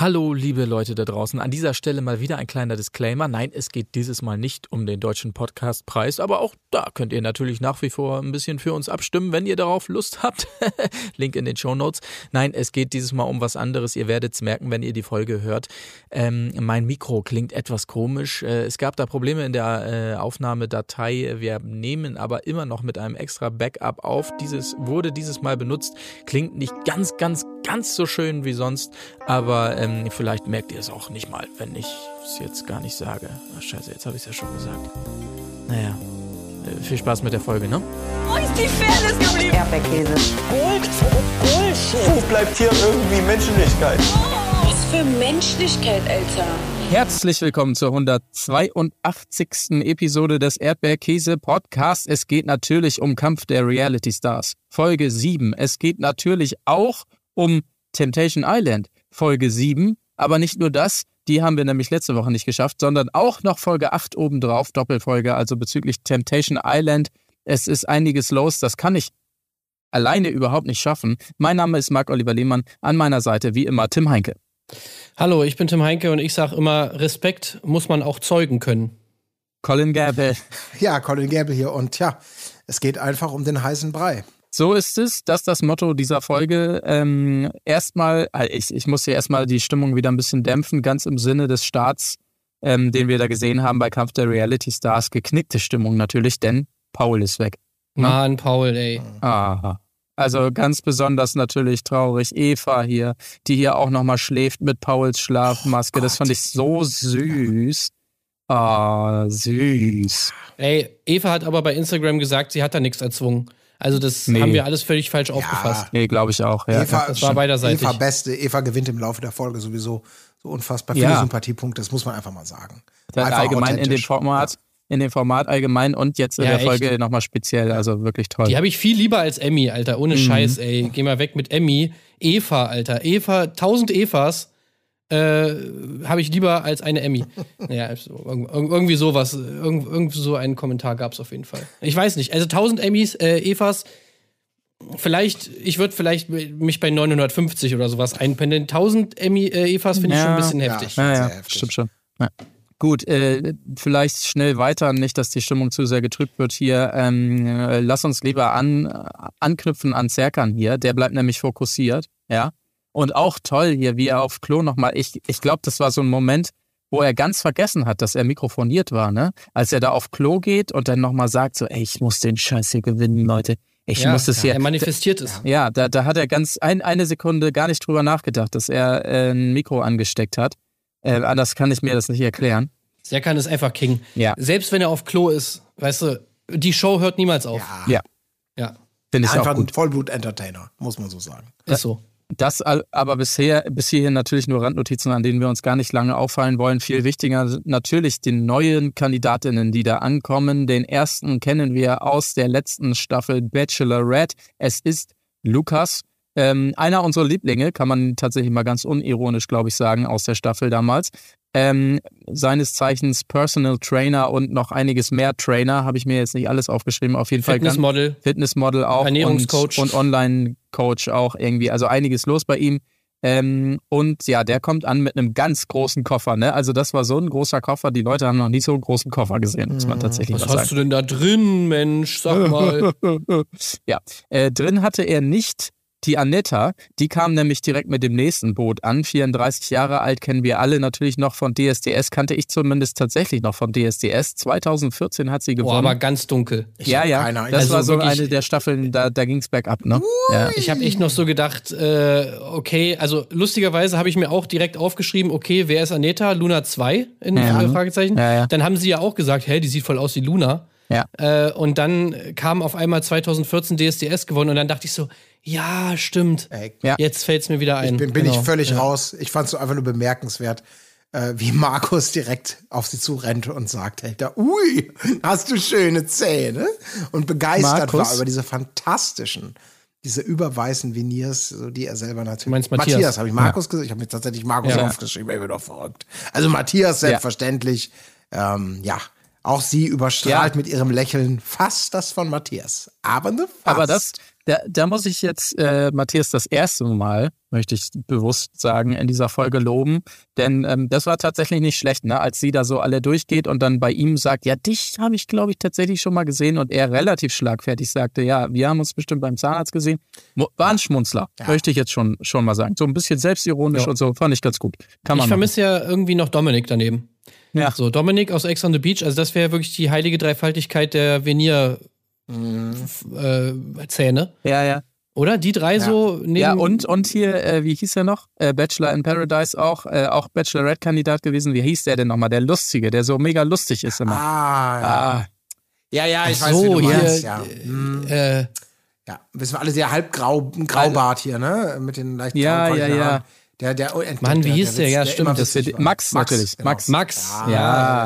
Hallo, liebe Leute da draußen. An dieser Stelle mal wieder ein kleiner Disclaimer. Nein, es geht dieses Mal nicht um den deutschen Podcastpreis, aber auch da könnt ihr natürlich nach wie vor ein bisschen für uns abstimmen, wenn ihr darauf Lust habt. Link in den Show Notes. Nein, es geht dieses Mal um was anderes. Ihr werdet es merken, wenn ihr die Folge hört. Ähm, mein Mikro klingt etwas komisch. Äh, es gab da Probleme in der äh, Aufnahmedatei. Wir nehmen aber immer noch mit einem extra Backup auf. Dieses wurde dieses Mal benutzt. Klingt nicht ganz, ganz, ganz so schön wie sonst, aber ähm, vielleicht merkt ihr es auch nicht mal, wenn ich es jetzt gar nicht sage. Ach, scheiße, jetzt habe ich es ja schon gesagt. Naja, äh, viel Spaß mit der Folge, ne? Wo ist die Fairness geblieben? Erdbeerkäse. Gold, Bullshit. Wo bleibt hier irgendwie Menschlichkeit? Was für Menschlichkeit, Alter. Herzlich willkommen zur 182. Episode des Erdbeerkäse Podcasts. Es geht natürlich um Kampf der Reality Stars. Folge 7. Es geht natürlich auch um Temptation Island. Folge 7. Aber nicht nur das, die haben wir nämlich letzte Woche nicht geschafft, sondern auch noch Folge 8 obendrauf, Doppelfolge, also bezüglich Temptation Island. Es ist einiges los, das kann ich alleine überhaupt nicht schaffen. Mein Name ist Marc-Oliver Lehmann, an meiner Seite wie immer Tim Heinke. Hallo, ich bin Tim Heinke und ich sage immer, Respekt muss man auch zeugen können. Colin Gable. Ja, Colin Gable hier und ja, es geht einfach um den heißen Brei. So ist es, das ist das Motto dieser Folge. Ähm, erstmal, äh, ich, ich muss hier erstmal die Stimmung wieder ein bisschen dämpfen, ganz im Sinne des Starts, ähm, den wir da gesehen haben bei Kampf der Reality Stars. Geknickte Stimmung natürlich, denn Paul ist weg. Mann, Paul, ey. Aha. Also ganz besonders natürlich traurig. Eva hier, die hier auch nochmal schläft mit Pauls Schlafmaske. das fand ich so süß. Ah, süß. Ey, Eva hat aber bei Instagram gesagt, sie hat da nichts erzwungen. Also das Nee. haben wir alles völlig falsch aufgefasst. Nee, glaube ich auch. Ja. Eva, das war beiderseitig. Eva Beste, Eva gewinnt im Laufe der Folge sowieso so unfassbar viele Ja. Sympathiepunkte, das muss man einfach mal sagen. Einfach allgemein in dem. Format, in dem Format allgemein und jetzt in Ja, der echt. Folge nochmal speziell. Also wirklich toll. Die habe ich viel lieber als Emmy, Alter. Mhm. Ohne Scheiß, ey. Geh mal weg mit Emmy. Eva, Alter. Eva, tausend Evas äh, habe ich lieber als eine Emmy. naja, so, irg- irgendwie sowas. Irgend, irgend so einen Kommentar gab es auf jeden Fall. Ich weiß nicht. Also tausend Emmys, äh, Evas. Vielleicht, ich würde vielleicht mich bei 950 oder sowas einpendeln. 1000 Emmy, äh, Evas finde ich Ja, schon ein bisschen ja. heftig. Ja, ja, heftig. stimmt schon. Ja. Gut, äh, vielleicht schnell weiter, nicht, dass die Stimmung zu sehr getrübt wird hier. Ähm, äh, lass uns lieber an, anknüpfen an Serkan hier. Der bleibt nämlich fokussiert, ja. Und auch toll hier, wie er auf Klo nochmal. Ich, ich glaube, das war so ein Moment, wo er ganz vergessen hat, dass er mikrofoniert war, ne? Als er da auf Klo geht und dann nochmal sagt, so, ey, ich muss den Scheiß hier gewinnen, Leute. Ich Ja, muss das hier. er manifestiert es. Ja, da, da hat er ganz ein, eine Sekunde gar nicht drüber nachgedacht, dass er äh, ein Mikro angesteckt hat. Äh, anders kann ich mir das nicht erklären. Serkan ist einfach King. Ja. Selbst wenn er auf Klo ist, weißt du, die Show hört niemals auf. Ja, Ja, finde ich Einfach auch ein gut. Vollblut-Entertainer, muss man so sagen. ist so. Das aber bisher, bis hierhin natürlich nur Randnotizen, an denen wir uns gar nicht lange auffallen wollen. Viel wichtiger natürlich die neuen Kandidatinnen, die da ankommen. Den ersten kennen wir aus der letzten Staffel Bachelorette. Es ist Lukas. Ähm, einer unserer Lieblinge, kann man tatsächlich mal ganz unironisch, glaube ich, sagen, aus der Staffel damals. Ähm, seines Zeichens Personal Trainer und noch einiges mehr Trainer, habe ich mir jetzt nicht alles aufgeschrieben. Auf jeden Fall ganz, Fitnessmodel. Fitnessmodel auch Ernährungscoach. und, und Online-Coach auch irgendwie. Also einiges los bei ihm. Ähm, und ja, der kommt an mit einem ganz großen Koffer. Ne? Also das war so ein großer Koffer. Die Leute haben noch nie so einen großen Koffer gesehen, muss man tatsächlich Was mal hast du denn da drin, Mensch? Sag mal. ja, äh, drin hatte er nicht die Anetta, die kam nämlich direkt mit dem nächsten Boot an. 34 Jahre alt, kennen wir alle natürlich noch von DSDS, kannte ich zumindest tatsächlich noch von DSDS. 2014 hat sie Boah, gewonnen. aber ganz dunkel. ja, ja, keine Ahnung. das Also war so eine der Staffeln, da, da ging es bergab, ne? Ja. Ich habe echt noch so gedacht, äh, okay, also lustigerweise habe ich mir auch direkt aufgeschrieben, okay, wer ist Aneta? Luna 2? In Ja. Fragezeichen. Ja, ja. Dann haben sie ja auch gesagt, hä, die sieht voll aus wie Luna. Ja. Äh, und dann kam auf einmal 2014 DSDS gewonnen und dann dachte ich so, ja, stimmt. Ey, Ja. Jetzt fällt's mir wieder ein. bin, bin Genau. ich völlig raus. Ich fand es so einfach nur bemerkenswert, äh, wie Markus direkt auf sie zurennt und sagt, hey, da, ui, hast du schöne Zähne. Und begeistert Markus? war über diese fantastischen, diese überweißen Veneers, so die er selber natürlich. Du meinst Matthias? Matthias, habe ich Markus gesagt? Ich habe mir tatsächlich Markus Ja. aufgeschrieben, ey, bin doch verrückt. Also Matthias selbstverständlich, ähm, ja. Auch sie überstrahlt Ja. mit ihrem Lächeln fast das von Matthias. Aber ne, fast. Aber das, Da, da muss ich jetzt äh, Matthias das erste Mal, möchte ich bewusst sagen, in dieser Folge loben. Denn ähm, das war tatsächlich nicht schlecht, ne? als sie da so alle durchgeht und dann bei ihm sagt, ja, dich habe ich, glaube ich, tatsächlich schon mal gesehen. Und er relativ schlagfertig sagte, ja, wir haben uns bestimmt beim Zahnarzt gesehen. War ein Schmunzler, möchte ich jetzt schon, schon mal sagen. So ein bisschen selbstironisch Ja. und so, fand ich ganz gut. Kann Ich man vermisse ja irgendwie noch Dominik daneben. Ja. So, Dominik aus Ex on the Beach, also das wäre wirklich die heilige Dreifaltigkeit der Venier-Zähne. machen. Ja, ja. Oder? Die drei so neben. Ja, und, und hier, äh, wie hieß er noch? Äh, Bachelor in Paradise auch, äh, auch Bachelorette-Kandidat gewesen. Wie hieß der denn nochmal? Der Lustige, der so mega lustig ist immer. Ah, ja. Ah, ja, ja, ich Ach weiß, so, wie du hier, meinst. Ja. Hm. Äh, ja, wissen wir alle sehr halbgrau, ein Graubart hier, ne? Mit den leicht Ja, ja, ja. Der, der, entdeckt, Mann, wie hieß der? Witz, Ja, stimmt, das war. Max natürlich, genau. Max. Max. Ja.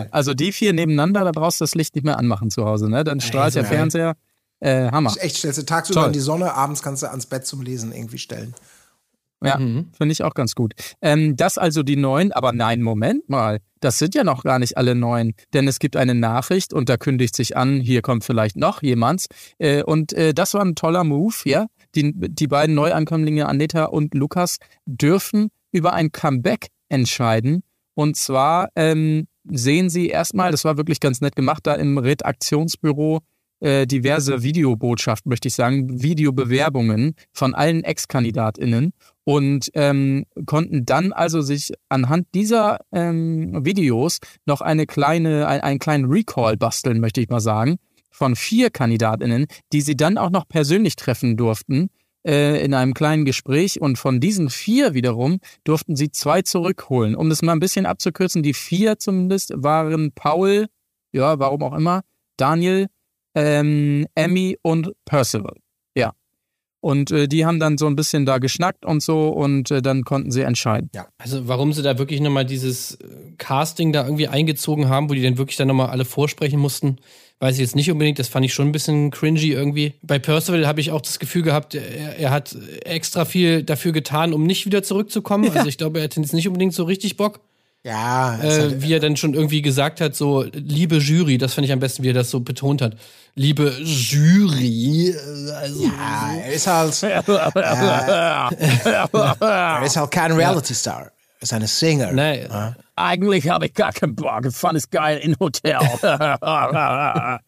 ja, also die vier nebeneinander, da brauchst du das Licht nicht mehr anmachen zu Hause, ne? Dann strahlt so der. Fernseher. Äh, Hammer. Echt, stellst du tagsüber Toll. in die Sonne, abends kannst du ans Bett zum Lesen irgendwie stellen. Ja, Mhm. finde ich auch ganz gut. Ähm, das also die neuen, aber nein, Moment mal. Das sind ja noch gar nicht alle neuen, denn es gibt eine Nachricht und da kündigt sich an, hier kommt vielleicht noch jemand. Äh, und äh, das war ein toller Move, ja. Die, die beiden Neuankömmlinge, Aneta und Lukas, dürfen über ein Comeback entscheiden. Und zwar ähm, sehen sie erstmal, das war wirklich ganz nett gemacht, da im Redaktionsbüro äh, diverse Videobotschaften, möchte ich sagen, Videobewerbungen von allen Ex-KandidatInnen und ähm, konnten dann also sich anhand dieser ähm, Videos noch eine kleine, ein, einen kleinen Recall basteln, möchte ich mal sagen, von vier KandidatInnen, die sie dann auch noch persönlich treffen durften äh, in einem kleinen Gespräch. Und von diesen vier wiederum durften sie zwei zurückholen. Um das mal ein bisschen abzukürzen, die vier zumindest waren Paul, ja, warum auch immer, Daniel, ähm, Emmy und Percival. Ja. Und äh, die haben dann so ein bisschen da geschnackt und so und äh, dann konnten sie entscheiden. Also warum sie da wirklich nochmal dieses äh, Casting da irgendwie eingezogen haben, wo die dann wirklich dann nochmal alle vorsprechen mussten, weiß ich jetzt nicht unbedingt. Das fand ich schon ein bisschen cringy irgendwie. Bei Percival habe ich auch das Gefühl gehabt, er, er hat extra viel dafür getan, um nicht wieder zurückzukommen. Also ich glaube, er hat jetzt nicht unbedingt so richtig Bock. Ja, ist Äh, halt, wie er dann schon irgendwie gesagt hat, so, liebe Jury, das fand ich am besten, wie er das so betont hat. Liebe Jury, äh, also. ja, er ist halt, er ist halt kein Reality-Star. Er ist eine Singer. Nein, Eigentlich habe ich gar keinen Bock. Ich fand es geil im Hotel.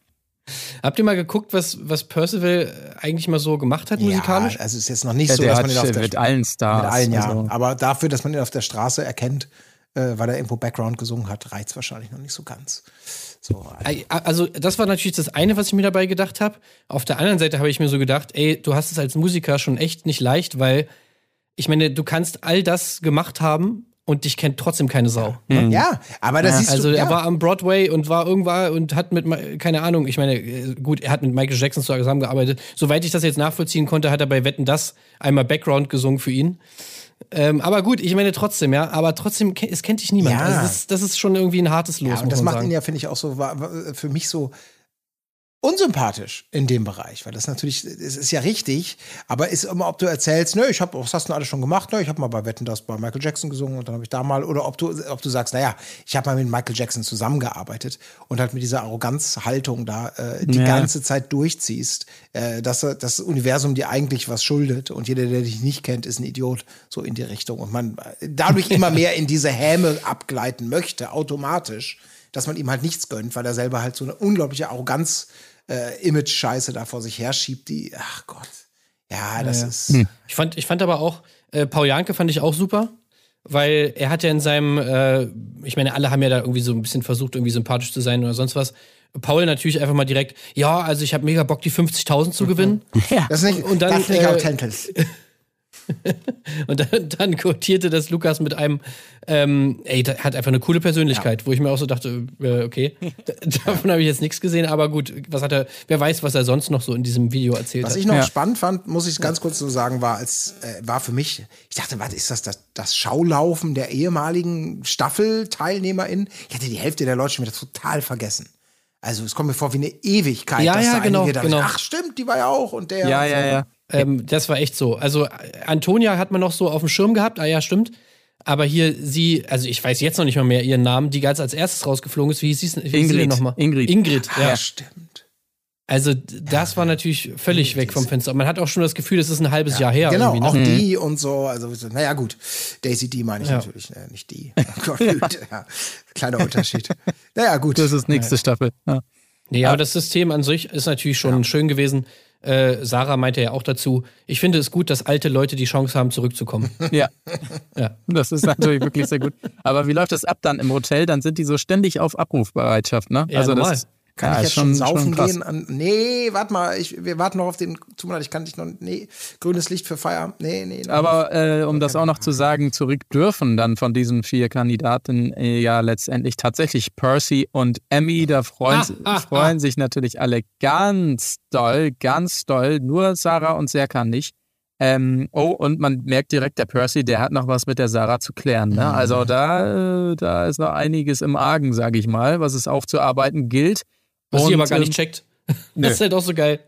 Habt ihr mal geguckt, was, was Percival eigentlich mal so gemacht hat musikalisch? Ja, also es ist jetzt noch nicht Ja, so, dass man ihn auf der mit allen Stars. mit allen, ja. also- Aber dafür, dass man ihn auf der Straße erkennt, äh, weil er irgendwo Background gesungen hat, reizt wahrscheinlich noch nicht so ganz. So, Also, das war natürlich das eine, was ich mir dabei gedacht habe. Auf der anderen Seite habe ich mir so gedacht, ey, du hast es als Musiker schon echt nicht leicht, weil ich meine, du kannst all das gemacht haben und dich kennt trotzdem keine Sau. ne? ja, aber das siehst Also du. er ja. war am Broadway und war irgendwann und hat mit, keine Ahnung, ich meine, gut, er hat mit Michael Jackson zusammengearbeitet. Soweit ich das jetzt nachvollziehen konnte, hat er bei Wetten das einmal Background gesungen für ihn. Ähm, aber gut, ich meine trotzdem, ja, aber trotzdem, es kennt dich niemand. Ja. Also das, ist- das ist schon irgendwie ein hartes Los, Ja, und das macht sagen. ihn ja, finde ich, auch so für mich so unsympathisch in dem Bereich, weil das natürlich, es ist ja richtig, aber ist immer, ob du erzählst, nö, ich habe, was hast du denn alles schon gemacht? Ne, ich habe mal bei Wetten das bei Michael Jackson gesungen und dann habe ich da mal, oder ob du, ob du sagst, naja, ich habe mal mit Michael Jackson zusammengearbeitet und halt mit dieser Arroganzhaltung da äh, die Ja. ganze Zeit durchziehst, äh, dass das Universum dir eigentlich was schuldet und jeder, der dich nicht kennt, ist ein Idiot, so in die Richtung und man dadurch immer mehr in diese Häme abgleiten möchte, automatisch dass man ihm halt nichts gönnt, weil er selber halt so eine unglaubliche Arroganz, äh, da vor sich herschiebt, die, ach Gott. Ja, das ist. Ich fand, ich fand aber auch, äh, Paul Janke fand ich auch super, weil er hat ja in seinem, äh, ich meine, alle haben ja da irgendwie so ein bisschen versucht, irgendwie sympathisch zu sein oder sonst was. Paul natürlich einfach mal direkt, ja, also ich habe mega Bock, die 50.000 zu gewinnen. Das ist nicht, Und dann, das ist nicht äh, authentisch. Und dann, dann quotierte das Lukas mit einem, ähm, ey, der hat einfach eine coole Persönlichkeit, wo ich mir auch so dachte, äh, okay, davon habe ich jetzt nichts gesehen, aber gut, was hat er, wer weiß, was er sonst noch so in diesem Video erzählt Was hat. ich noch Ja. spannend fand, muss ich ganz kurz so sagen, war, als, äh, war für mich, ich dachte, was ist das, das, das Schaulaufen der ehemaligen Staffelteilnehmerin? Ich hatte die Hälfte der Leute schon wieder total vergessen. Also es kommt mir vor wie eine Ewigkeit, Ja, dass ja, da genau, einige dann, genau. ach stimmt, die war ja auch und der. Ja, und ja, so. ja. Ähm, das war echt so. Also Antonia hat man noch so auf dem Schirm gehabt, ah ja, stimmt. Aber hier sie, also ich weiß jetzt noch nicht mal mehr ihren Namen, die ganz als erstes rausgeflogen ist. Wie hieß sie, wie hieß sie denn Ingrid. nochmal? Ingrid. Ingrid, Ah, ja. stimmt. Also das war natürlich völlig weg vom Fenster. Man hat auch schon das Gefühl, das ist ein halbes Jahr her. Genau, irgendwie, auch ne? die und so. Also, so, naja, gut. Daisy D meine ich Ja. natürlich, äh, nicht die. Oh Gott, gut, ja. Kleiner Unterschied. Naja, gut. Das ist nächste Staffel. Ja. Nee, aber das System an sich ist natürlich schon schön gewesen. Äh, Sarah meinte ja auch dazu, ich finde es gut, dass alte Leute die Chance haben, zurückzukommen. Ja. Ja. Das ist natürlich wirklich sehr gut. Aber wie läuft das ab dann im Hotel? Dann sind die so ständig auf Abrufbereitschaft, ne? Ja, normal. das Kann ja, ich jetzt schon, saufen krass. gehen? An, nee, warte mal, ich, wir warten noch auf den. Leid, ich kann dich noch. Nee, grünes Licht für Feierabend. Nee, nee. Aber äh, um das auch noch zu sagen, zurück dürfen dann von diesen vier Kandidaten äh, ja letztendlich tatsächlich Percy und Emmy. Da freuen, Ah, ah, freuen sich natürlich alle ganz doll, ganz doll. Nur Sarah und Serkan nicht. Ähm, oh, und man merkt direkt, der Percy, der hat noch was mit der Sarah zu klären. Ne? Also da, äh, da ist noch einiges im Argen, sage ich mal, was es aufzuarbeiten gilt. Was sie Und, aber gar ähm, nicht checkt. Das ist halt auch so geil.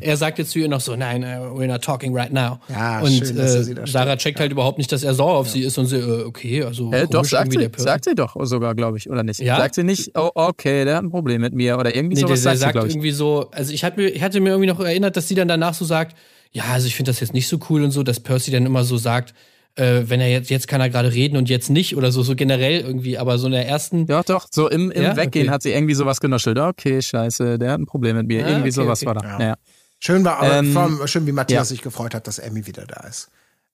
Er sagt jetzt zu ihr noch so, nein, uh, we're not talking right now. Ja, und schön, sie äh, Sarah checkt halt überhaupt nicht, dass er sauer auf sie ist und sie, äh, okay, also Äh, doch, sagt irgendwie sie, der Percy. sagt sie doch sogar, glaube ich, oder nicht? Ja? Sagt sie nicht, oh, okay, der hat ein Problem mit mir oder irgendwie Nee, der, sowas der sagt sie, sagt irgendwie so, also ich hatte, mir, ich hatte mir irgendwie noch erinnert, dass sie dann danach so sagt, ja, also ich finde das jetzt nicht so cool und so, dass Percy dann immer so sagt, äh, wenn er jetzt, jetzt kann er gerade reden und jetzt nicht oder so, so generell irgendwie, aber so in der ersten, Doch, doch, so im, im Ja? Weggehen Okay. hat sie irgendwie sowas genuschelt. Okay, scheiße, der hat ein Problem mit mir. Ah, irgendwie okay, sowas okay. war da. Ja. Schön war aber Ähm, vor allem schön, wie Matthias ja. sich gefreut hat, dass Emmy wieder da ist.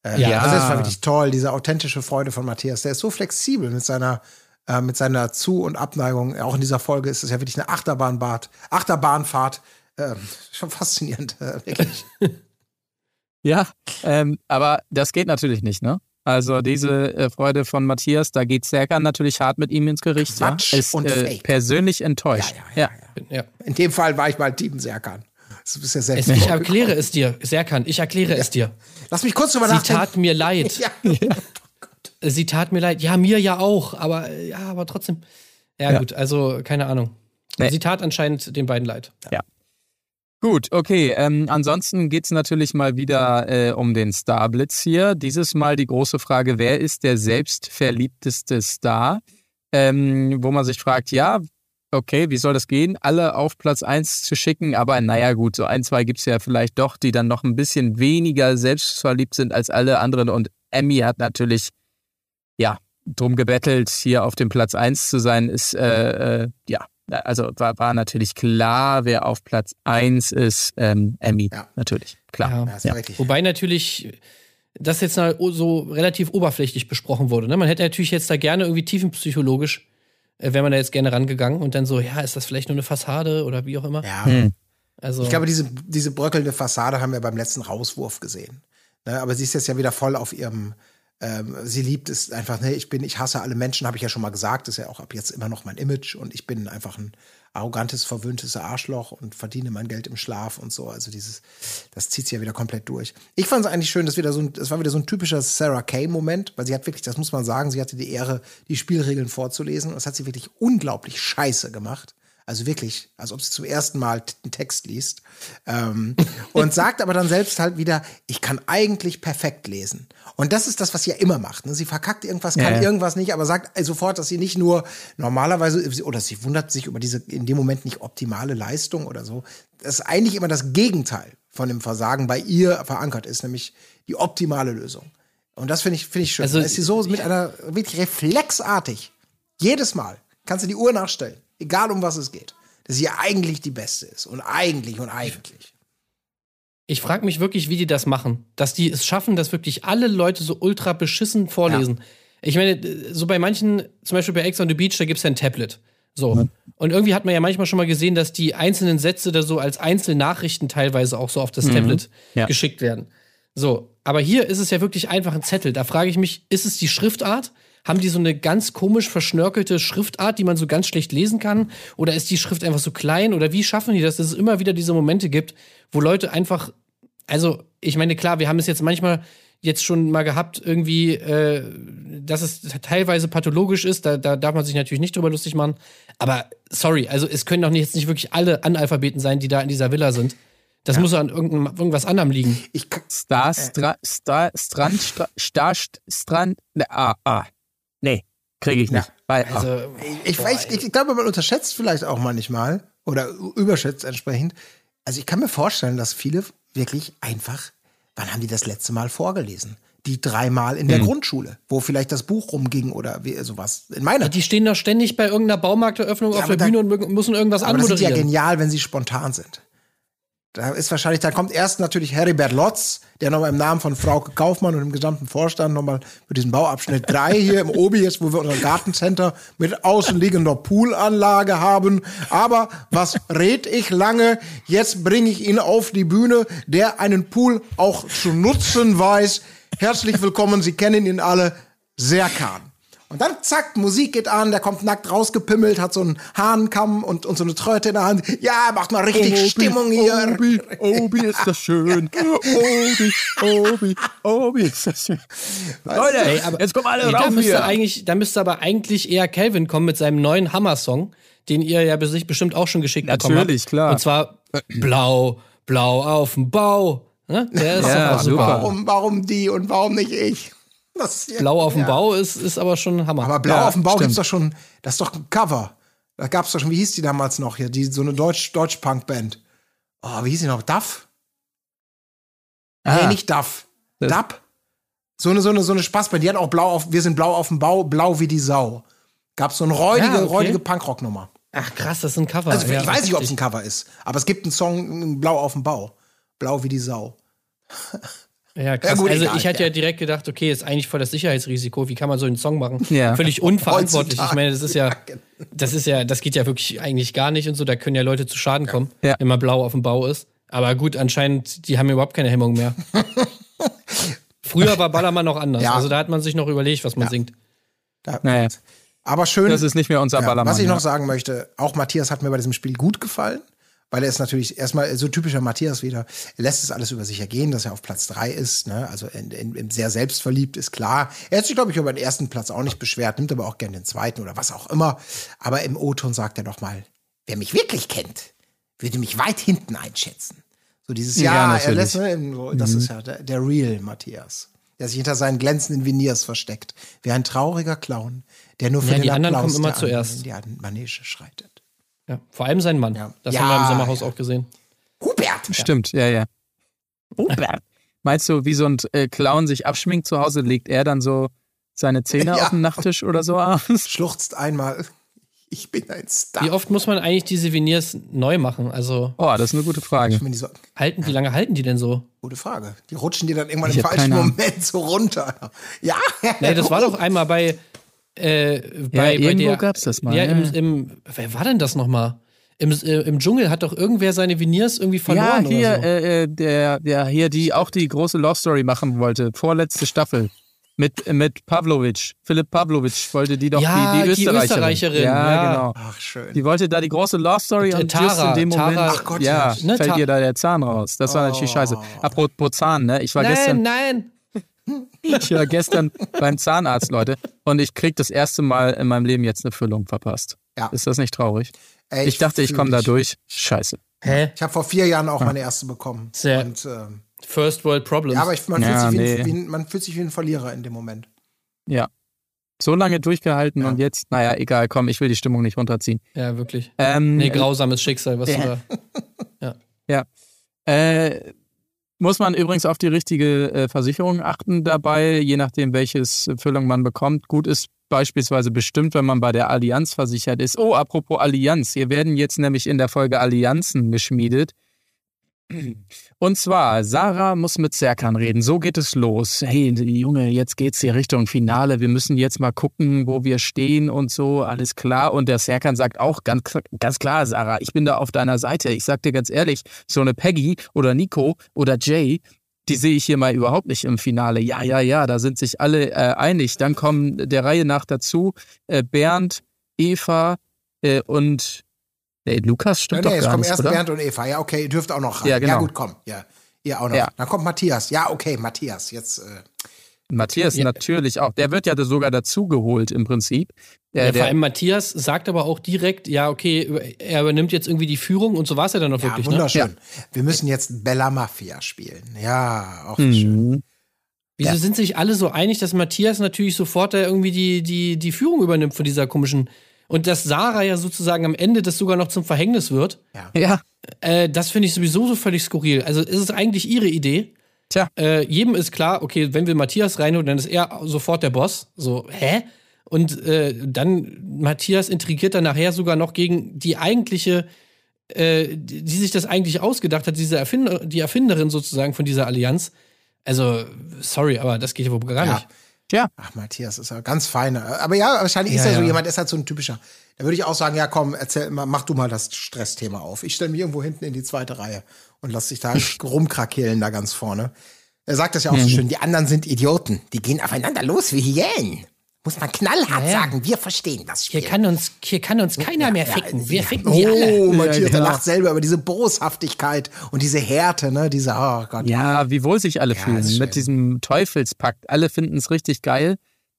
Äh, Ja. Also das war wirklich toll, diese authentische Freude von Matthias. Der ist so flexibel mit seiner, äh, mit seiner Zu- und Abneigung. Auch in dieser Folge ist es ja wirklich eine Achterbahnfahrt. Achterbahnfahrt. Ähm, schon faszinierend, äh, wirklich. Ja, ähm, aber das geht natürlich nicht, ne? Also diese äh, Freude von Matthias, da geht Serkan natürlich hart mit ihm ins Gericht. Quatsch ja? Ist und äh, persönlich enttäuscht. Ja, ja, ja, ja. In dem Fall war ich mal Team Serkan. Das ist ja Es, selbst ich erkläre es dir, Serkan, ich erkläre es dir. Lass mich kurz drüber Sie nachdenken. tat mir leid. Ja. Sie tat mir leid. Ja, mir ja auch, aber ja, aber trotzdem. Ja, Ja. gut, also keine Ahnung. Nee. Sie tat anscheinend den beiden leid. Gut, okay. Ähm, ansonsten geht's natürlich mal wieder äh, um den Starblitz hier. Dieses Mal die große Frage, wer ist der selbstverliebteste Star? Ähm, wo man sich fragt, ja, okay, wie soll das gehen? Alle auf Platz 1 zu schicken, aber naja gut, so ein, zwei gibt's ja vielleicht doch, die dann noch ein bisschen weniger selbstverliebt sind als alle anderen. Und Emmy hat natürlich, ja, drum gebettelt, hier auf dem Platz 1 zu sein, ist, äh, äh, ja, also war, war natürlich klar, wer auf Platz 1 ist, ähm, Emmy, Ja. natürlich, klar. Ja. Ja. Wobei natürlich das jetzt mal so relativ oberflächlich besprochen wurde. Ne? Man hätte natürlich jetzt da gerne irgendwie tiefenpsychologisch, äh, wäre man da jetzt gerne rangegangen und dann so, ja, ist das vielleicht nur eine Fassade oder wie auch immer. Ja. Hm. Also, Ich glaube, diese, diese bröckelnde Fassade haben wir beim letzten Rauswurf gesehen. Ne, aber sie ist jetzt ja wieder voll auf ihrem, ähm, sie liebt es einfach, ne, ich bin, ich hasse alle Menschen, habe ich ja schon mal gesagt, ist ja auch ab jetzt immer noch mein Image und ich bin einfach ein arrogantes, verwöhntes Arschloch und verdiene mein Geld im Schlaf und so. Also dieses, das zieht sie ja wieder komplett durch. Ich fand es eigentlich schön, dass wieder so ein, das war wieder so ein typischer Sarah Kay-Moment, weil sie hat wirklich, das muss man sagen, sie hatte die Ehre, die Spielregeln vorzulesen und das hat sie wirklich unglaublich scheiße gemacht. Also wirklich, als ob sie zum ersten Mal einen Text liest. Ähm, und sagt aber dann selbst halt wieder, ich kann eigentlich perfekt lesen. Und das ist das, was sie ja immer macht. Ne? Sie verkackt irgendwas, kann Ja, ja. irgendwas nicht, aber sagt sofort, dass sie nicht nur normalerweise, oder sie wundert sich über diese in dem Moment nicht optimale Leistung oder so. Das ist eigentlich immer das Gegenteil von dem Versagen bei ihr verankert ist, nämlich die optimale Lösung. Und das finde ich, finde ich schön. Also- da ist sie so mit einer wirklich reflexartig. Jedes Mal kannst du die Uhr nachstellen, egal um was es geht. Dass sie eigentlich die Beste ist. Und eigentlich und eigentlich. ich frage mich wirklich, wie die das machen. Dass die es schaffen, dass wirklich alle Leute so ultra beschissen vorlesen. Ich meine, so bei manchen, zum Beispiel bei Ex on the Beach, da gibt es ja ein Tablet. So. Und irgendwie hat man ja manchmal schon mal gesehen, dass die einzelnen Sätze da so als Einzelnachrichten teilweise auch so auf das Tablet Ja. geschickt werden. So. Aber hier ist es ja wirklich einfach ein Zettel. Da frage ich mich, ist es die Schriftart? Haben die so eine ganz komisch verschnörkelte Schriftart, die man so ganz schlecht lesen kann? Oder ist die Schrift einfach so klein? Oder wie schaffen die das, dass es immer wieder diese Momente gibt, wo Leute einfach, also ich meine, klar, wir haben es jetzt manchmal jetzt schon mal gehabt, irgendwie, äh, dass es teilweise pathologisch ist, da, da darf man sich natürlich nicht drüber lustig machen. Aber sorry, also es können doch nicht, jetzt nicht wirklich alle Analphabeten sein, die da in dieser Villa sind. Das muss an irgendeinem, irgendwas anderem liegen. Ich, Star, Stra, Star, Strand, Stra, Star, St- Strand, ne, ah, ah. Kriege ich nicht. Weil, ah. Also, ich, weiß, ich, ich glaube, man unterschätzt vielleicht auch manchmal oder überschätzt entsprechend, Also ich kann mir vorstellen, dass viele wirklich einfach, wann haben die das letzte Mal vorgelesen? Die dreimal in der Hm. Grundschule, wo vielleicht das Buch rumging oder wie, sowas. In meiner. Die stehen doch ständig bei irgendeiner Baumarkteröffnung Ja, auf der da- Bühne und mü- müssen irgendwas Aber das ist ja anmoderieren. genial, wenn sie spontan sind. Da ist wahrscheinlich, da kommt erst natürlich Heribert Lotz, der nochmal im Namen von Frauke Kaufmann und dem gesamten Vorstand nochmal für diesen Bauabschnitt 3 hier im Obi ist, wo wir unser Gartencenter mit außenliegender Poolanlage haben. Aber was red ich lange? Jetzt bringe ich ihn auf die Bühne, der einen Pool auch zu nutzen weiß. Herzlich willkommen, Sie kennen ihn alle, Serkan. Und dann zack, Musik geht an, der kommt nackt rausgepimmelt, hat so einen Hahnkamm und, und so eine Tröte in der Hand. Ja, macht mal richtig Stimmung hier. Obi, Obi ist das schön. Obi, Obi, Obi ist das schön. Leute, Ey, aber- jetzt kommen alle Nee, da, rauf müsste hier. eigentlich, da müsste aber eigentlich eher Calvin kommen mit seinem neuen Hammer-Song, den ihr ja sich bestimmt auch schon geschickt bekommen habt. Natürlich, klar. Und zwar Blau, Blau auf dem Bau. Ne? Der ist Ja, doch auch super. super. Warum, warum die und warum nicht ich? Das ist ja- Blau auf dem ja. Bau ist, ist aber schon ein Hammer. Aber Blau Ja, auf dem Bau stimmt. gibt's doch schon, das ist doch ein Cover. Da gab's doch schon, wie hieß die damals noch hier? Die, so eine Deutsch, Deutsch-Punk-Band. Oh, wie hieß die noch? Duff? Ah. Nee, nicht Duff. Dub? So eine, so eine, so eine Spaßband. Die hat auch blau auf, wir sind blau auf dem Bau, blau wie die Sau. Gab's so eine räudige, Ja, okay. räudige Punkrock-Nummer. Ach krass, das ist ein Cover. Also Ja, ich weiß nicht, ob es ein Cover ist, aber es gibt einen Song Blau auf dem Bau. Blau wie die Sau. Ja, krass. Ja, gut, also egal, ich hatte ja. ja direkt gedacht, okay, ist eigentlich voll das Sicherheitsrisiko. Wie kann man so einen Song machen? Ja. Völlig unverantwortlich. Heutzutage. Ich meine, das ist ja, das ist ja, das geht ja wirklich eigentlich gar nicht und so. Da können ja Leute zu Schaden kommen, Ja. wenn man blau auf dem Bau ist. Aber gut, anscheinend, die haben überhaupt keine Hemmung mehr. Früher war Ballermann noch anders. Ja. Also da hat man sich noch überlegt, was man singt. Da, Naja, Aber schön. das ist nicht mehr unser Ja, Ballermann. was ich noch sagen möchte, auch Matthias hat mir bei diesem Spiel gut gefallen, weil er ist natürlich erstmal so typischer Matthias wieder, er lässt es alles über sich ergehen, dass er auf Platz drei ist, ne? also in, in, sehr selbstverliebt ist klar. Er hat sich, glaube ich, über den ersten Platz auch nicht beschwert, nimmt aber auch gerne den zweiten oder was auch immer. Aber im O-Ton sagt er doch mal, wer mich wirklich kennt, würde mich weit hinten einschätzen. So dieses Ja, Ja, er lässt, ne, so, das ist ja der, der Real Matthias. Der sich hinter seinen glänzenden Veneers versteckt. Wie ein trauriger Clown, der nur für Ja, den die anderen Applaus kommen immer der anderen zuerst. in die Manege schreitet. Ja. Vor allem sein Mann. Ja. Das Ja, haben wir im Sommerhaus ja. auch gesehen. Hubert! Stimmt, ja, ja. Meinst du, wie so ein äh, Clown sich abschminkt zu Hause, legt er dann so seine Zähne Ja. auf den Nachttisch oder so aus? Schluchzt einmal. Ich bin ein Star. Wie oft muss man eigentlich diese Veneers neu machen? Also Oh, das ist eine gute Frage. Ich meine, die so, halten, wie lange halten die denn so? gute Frage. Die rutschen dir dann irgendwann Ich im falschen. Moment so runter. Ja. Nee, das war doch einmal bei. Äh, bei, bei irgendwo der, gab's das mal, Ja, ja. im, im. Wer war denn das nochmal? Im, äh, Im Dschungel hat doch irgendwer seine Veneers irgendwie Ja, verloren hier, oder so. äh, äh, der, der hier, die auch die große Love Story machen wollte, vorletzte Staffel. Mit, äh, mit Pavlovic. Philipp Pavlovic wollte die doch, Ja, die, die die Österreicherin. Österreicherin, Ja, ja. genau. Ach, schön. Die wollte da die große Love Story Äh, und Tara, just in dem Moment Tara. Ach Gott, ja, ja. Ne, fällt ihr da der Zahn raus. Das war natürlich scheiße. Apropos Zahn, ne? Ich war gestern, nein, nein. Ich war gestern beim Zahnarzt, Leute, und ich krieg das erste Mal in meinem Leben jetzt eine Füllung verpasst. Ja. Ist das nicht traurig? Ey, Ich dachte, ich komme da durch. Scheiße. Hä? Ich habe vor vier Jahren auch meine erste bekommen. Sehr- Und, ähm, First World Problems. ja, aber ich, man, Ja, fühlt sich wie nee. ein, wie ein, man fühlt sich wie ein Verlierer in dem Moment. Ja. So lange durchgehalten Ja. und jetzt, naja, egal, komm, ich will die Stimmung nicht runterziehen. ja, wirklich. Ähm, Nee, grausames Schicksal, was Ja. du da. Äh, muss man übrigens auf die richtige äh, Versicherung achten dabei, je nachdem, welches Füllung man bekommt. Gut ist beispielsweise bestimmt, wenn man bei der Allianz versichert ist. Oh, apropos Allianz, hier werden jetzt nämlich in der Folge Allianzen geschmiedet. Und zwar, Sarah muss mit Serkan reden. So geht es los. Hey, Junge, jetzt geht's hier Richtung Finale. Wir müssen jetzt mal gucken, wo wir stehen und so. Alles klar. Und der Serkan sagt auch ganz, ganz klar, Sarah, ich bin da auf deiner Seite. Ich sag dir ganz ehrlich, so eine Peggy oder Nico oder Jay, die sehe ich hier mal überhaupt nicht im Finale. Ja, ja, ja, da sind sich alle äh, einig. Dann kommen der Reihe nach dazu äh, Bernd, Eva äh, und nee, Lukas Nee, stimmt nee, doch es gar kommen nicht, erst oder? Bernd und Eva. Ja, okay, ihr dürft auch noch rein. Ja, genau. gut, komm. Ja, ihr auch noch. Ja. Dann kommt Matthias. Ja, okay, Matthias. Jetzt. Äh, Matthias Ja. natürlich auch. Der wird ja sogar dazugeholt im Prinzip. Der, Ja, vor der, allem Matthias sagt aber auch direkt, ja, okay, er übernimmt jetzt irgendwie die Führung und so war es ja dann auch ja, wirklich, ne? wunderschön. Wir müssen jetzt Bella Mafia spielen. Ja, auch schön. Mhm. Wieso sind sich alle so einig, dass Matthias natürlich sofort da irgendwie die, die, die Führung übernimmt von dieser komischen. Und dass Sarah ja sozusagen am Ende das sogar noch zum Verhängnis wird, Ja, äh, das finde ich sowieso so völlig skurril. Also ist es eigentlich ihre Idee? Tja. Äh, jedem ist klar, okay, wenn wir Matthias reinholen, dann ist er sofort der Boss. So, hä? Und äh, dann Matthias intrigiert dann nachher sogar noch gegen die eigentliche, äh, die, die sich das eigentlich ausgedacht hat, diese Erfinder, die Erfinderin sozusagen von dieser Allianz. Also, sorry, aber das geht ja wohl gar Ja. nicht. Tja. Ach, Matthias ist ja ganz feiner. Aber ja, wahrscheinlich ist Ja, er so ja. jemand, der ist halt so ein typischer. Da würde ich auch sagen, ja komm, erzähl, mal, mach du mal das Stressthema auf. Ich stelle mich irgendwo hinten in die zweite Reihe und lass dich da rumkrakehlen da ganz vorne. Er sagt das ja auch Mhm. so schön, die anderen sind Idioten. Die gehen aufeinander los wie Hyänen. Muss man knallhart Ja, ja. sagen, wir verstehen das Spiel. Hier kann uns, hier kann uns keiner mehr Ja, ficken. ja, Wir ja. ficken die alle. Oh, Matthias, Ja, der genau. lacht selber über diese Boshaftigkeit und diese Härte, ne? Diese, oh Gott. Ja, wie wohl sich alle Ja, fühlen mit diesem Teufelspakt. Alle finden es richtig geil.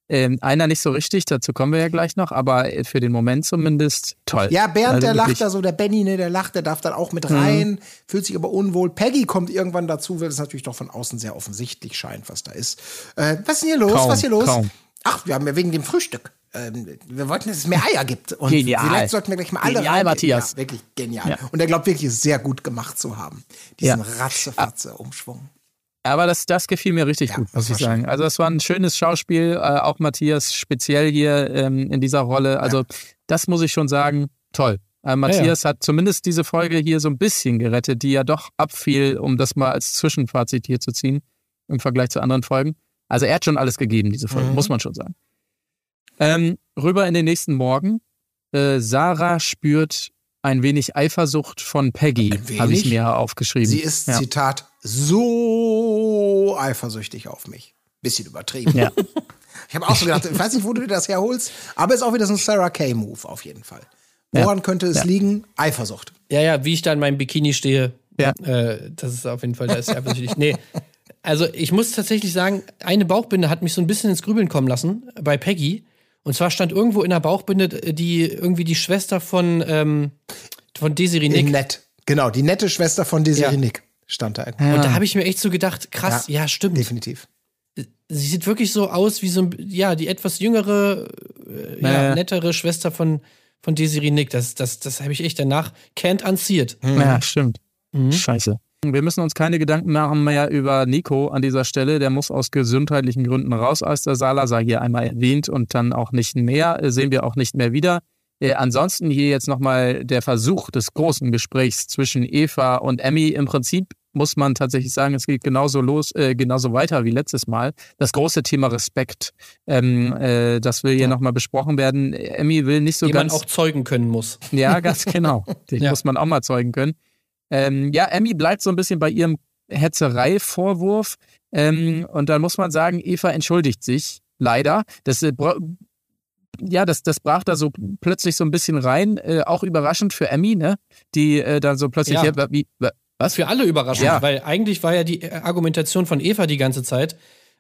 Ähm, einer nicht so richtig, dazu kommen wir ja gleich noch, aber für den Moment zumindest toll. Ja, Bernd, Also der lacht da so, der Benny, ne, der lacht, der darf dann auch mit Mhm. rein, fühlt sich aber unwohl. Peggy kommt irgendwann dazu, weil es natürlich doch von außen sehr offensichtlich scheint, was da ist. Äh, was ist denn hier los? Kaum, was ist hier los? kaum. Ach, wir haben ja wegen dem Frühstück. Ähm, wir wollten, dass es mehr Eier gibt. Und Genial. vielleicht sollten wir gleich mal alle Genial, rein- Matthias. Ja, wirklich genial. Ja. Und er glaubt wirklich, es sehr gut gemacht zu haben. Diesen Ja. Ratze-Fatze-Umschwung. Aber das, das gefiel mir richtig Ja, gut, muss ich sagen. Also es war ein schönes Schauspiel, äh, auch Matthias speziell hier ähm, in dieser Rolle. Also das muss ich schon sagen, toll. Äh, Matthias hat zumindest diese Folge hier so ein bisschen gerettet, die ja doch abfiel, um das mal als Zwischenfazit hier zu ziehen, im Vergleich zu anderen Folgen. Also er hat schon alles gegeben, diese Folge, Mhm. muss man schon sagen. Ähm, rüber in den nächsten Morgen. Äh, Sarah spürt ein wenig Eifersucht von Peggy, habe ich mir aufgeschrieben. Sie ist, ja. Zitat, so eifersüchtig auf mich. Bisschen übertrieben. Ja. Ich habe auch so gedacht, ich weiß nicht, wo du dir das herholst, aber ist auch wieder so ein Sarah Kay-Move auf jeden Fall. Woran könnte es Ja. liegen? Eifersucht. Ja, ja, wie ich da in meinem Bikini stehe. Ja. Äh, das ist auf jeden Fall, da ist eifersüchtig. Nee. Also ich muss tatsächlich sagen, eine Bauchbinde hat mich so ein bisschen ins Grübeln kommen lassen bei Peggy. Und zwar stand irgendwo in der Bauchbinde äh, die irgendwie die Schwester von, ähm, von Desiree Nick. Nett. Genau, die nette Schwester von Desiree Ja. Nick stand da. Ja. Und da habe ich mir echt so gedacht, krass, ja, stimmt. Definitiv. Sie sieht wirklich so aus wie so ein, ja, die etwas jüngere, äh, ja, nettere Schwester von, von Desiree Nick. Das, das, das habe ich echt danach can't unsee Mhm. Ja, stimmt. Mhm. Scheiße. Wir müssen uns keine Gedanken machen mehr über Nico an dieser Stelle. Der muss aus gesundheitlichen Gründen raus, als der Salazar hier einmal erwähnt und dann auch nicht mehr, äh, sehen wir auch nicht mehr wieder. Äh, ansonsten hier jetzt nochmal der Versuch des großen Gesprächs zwischen Eva und Emmy. Im Prinzip muss man tatsächlich sagen, es geht genauso los, äh, genauso weiter wie letztes Mal. Das große Thema Respekt, ähm, äh, das will hier nochmal besprochen werden. Emmy will nicht so Die man ganz. auch zeugen können muss. Ja, ganz genau. Den Ja. muss man auch mal zeugen können. Ähm, ja, Emmy bleibt so ein bisschen bei ihrem Hetzerei-Vorwurf. Ähm, und dann muss man sagen, Eva entschuldigt sich leider. Das, äh, ja, das, das brach da so plötzlich so ein bisschen rein. Äh, auch überraschend für Emmy, ne? Die äh, dann so plötzlich, Ja. wie, wa- was? Für alle überraschend, Ja. weil eigentlich war ja die äh, Argumentation von Eva die ganze Zeit,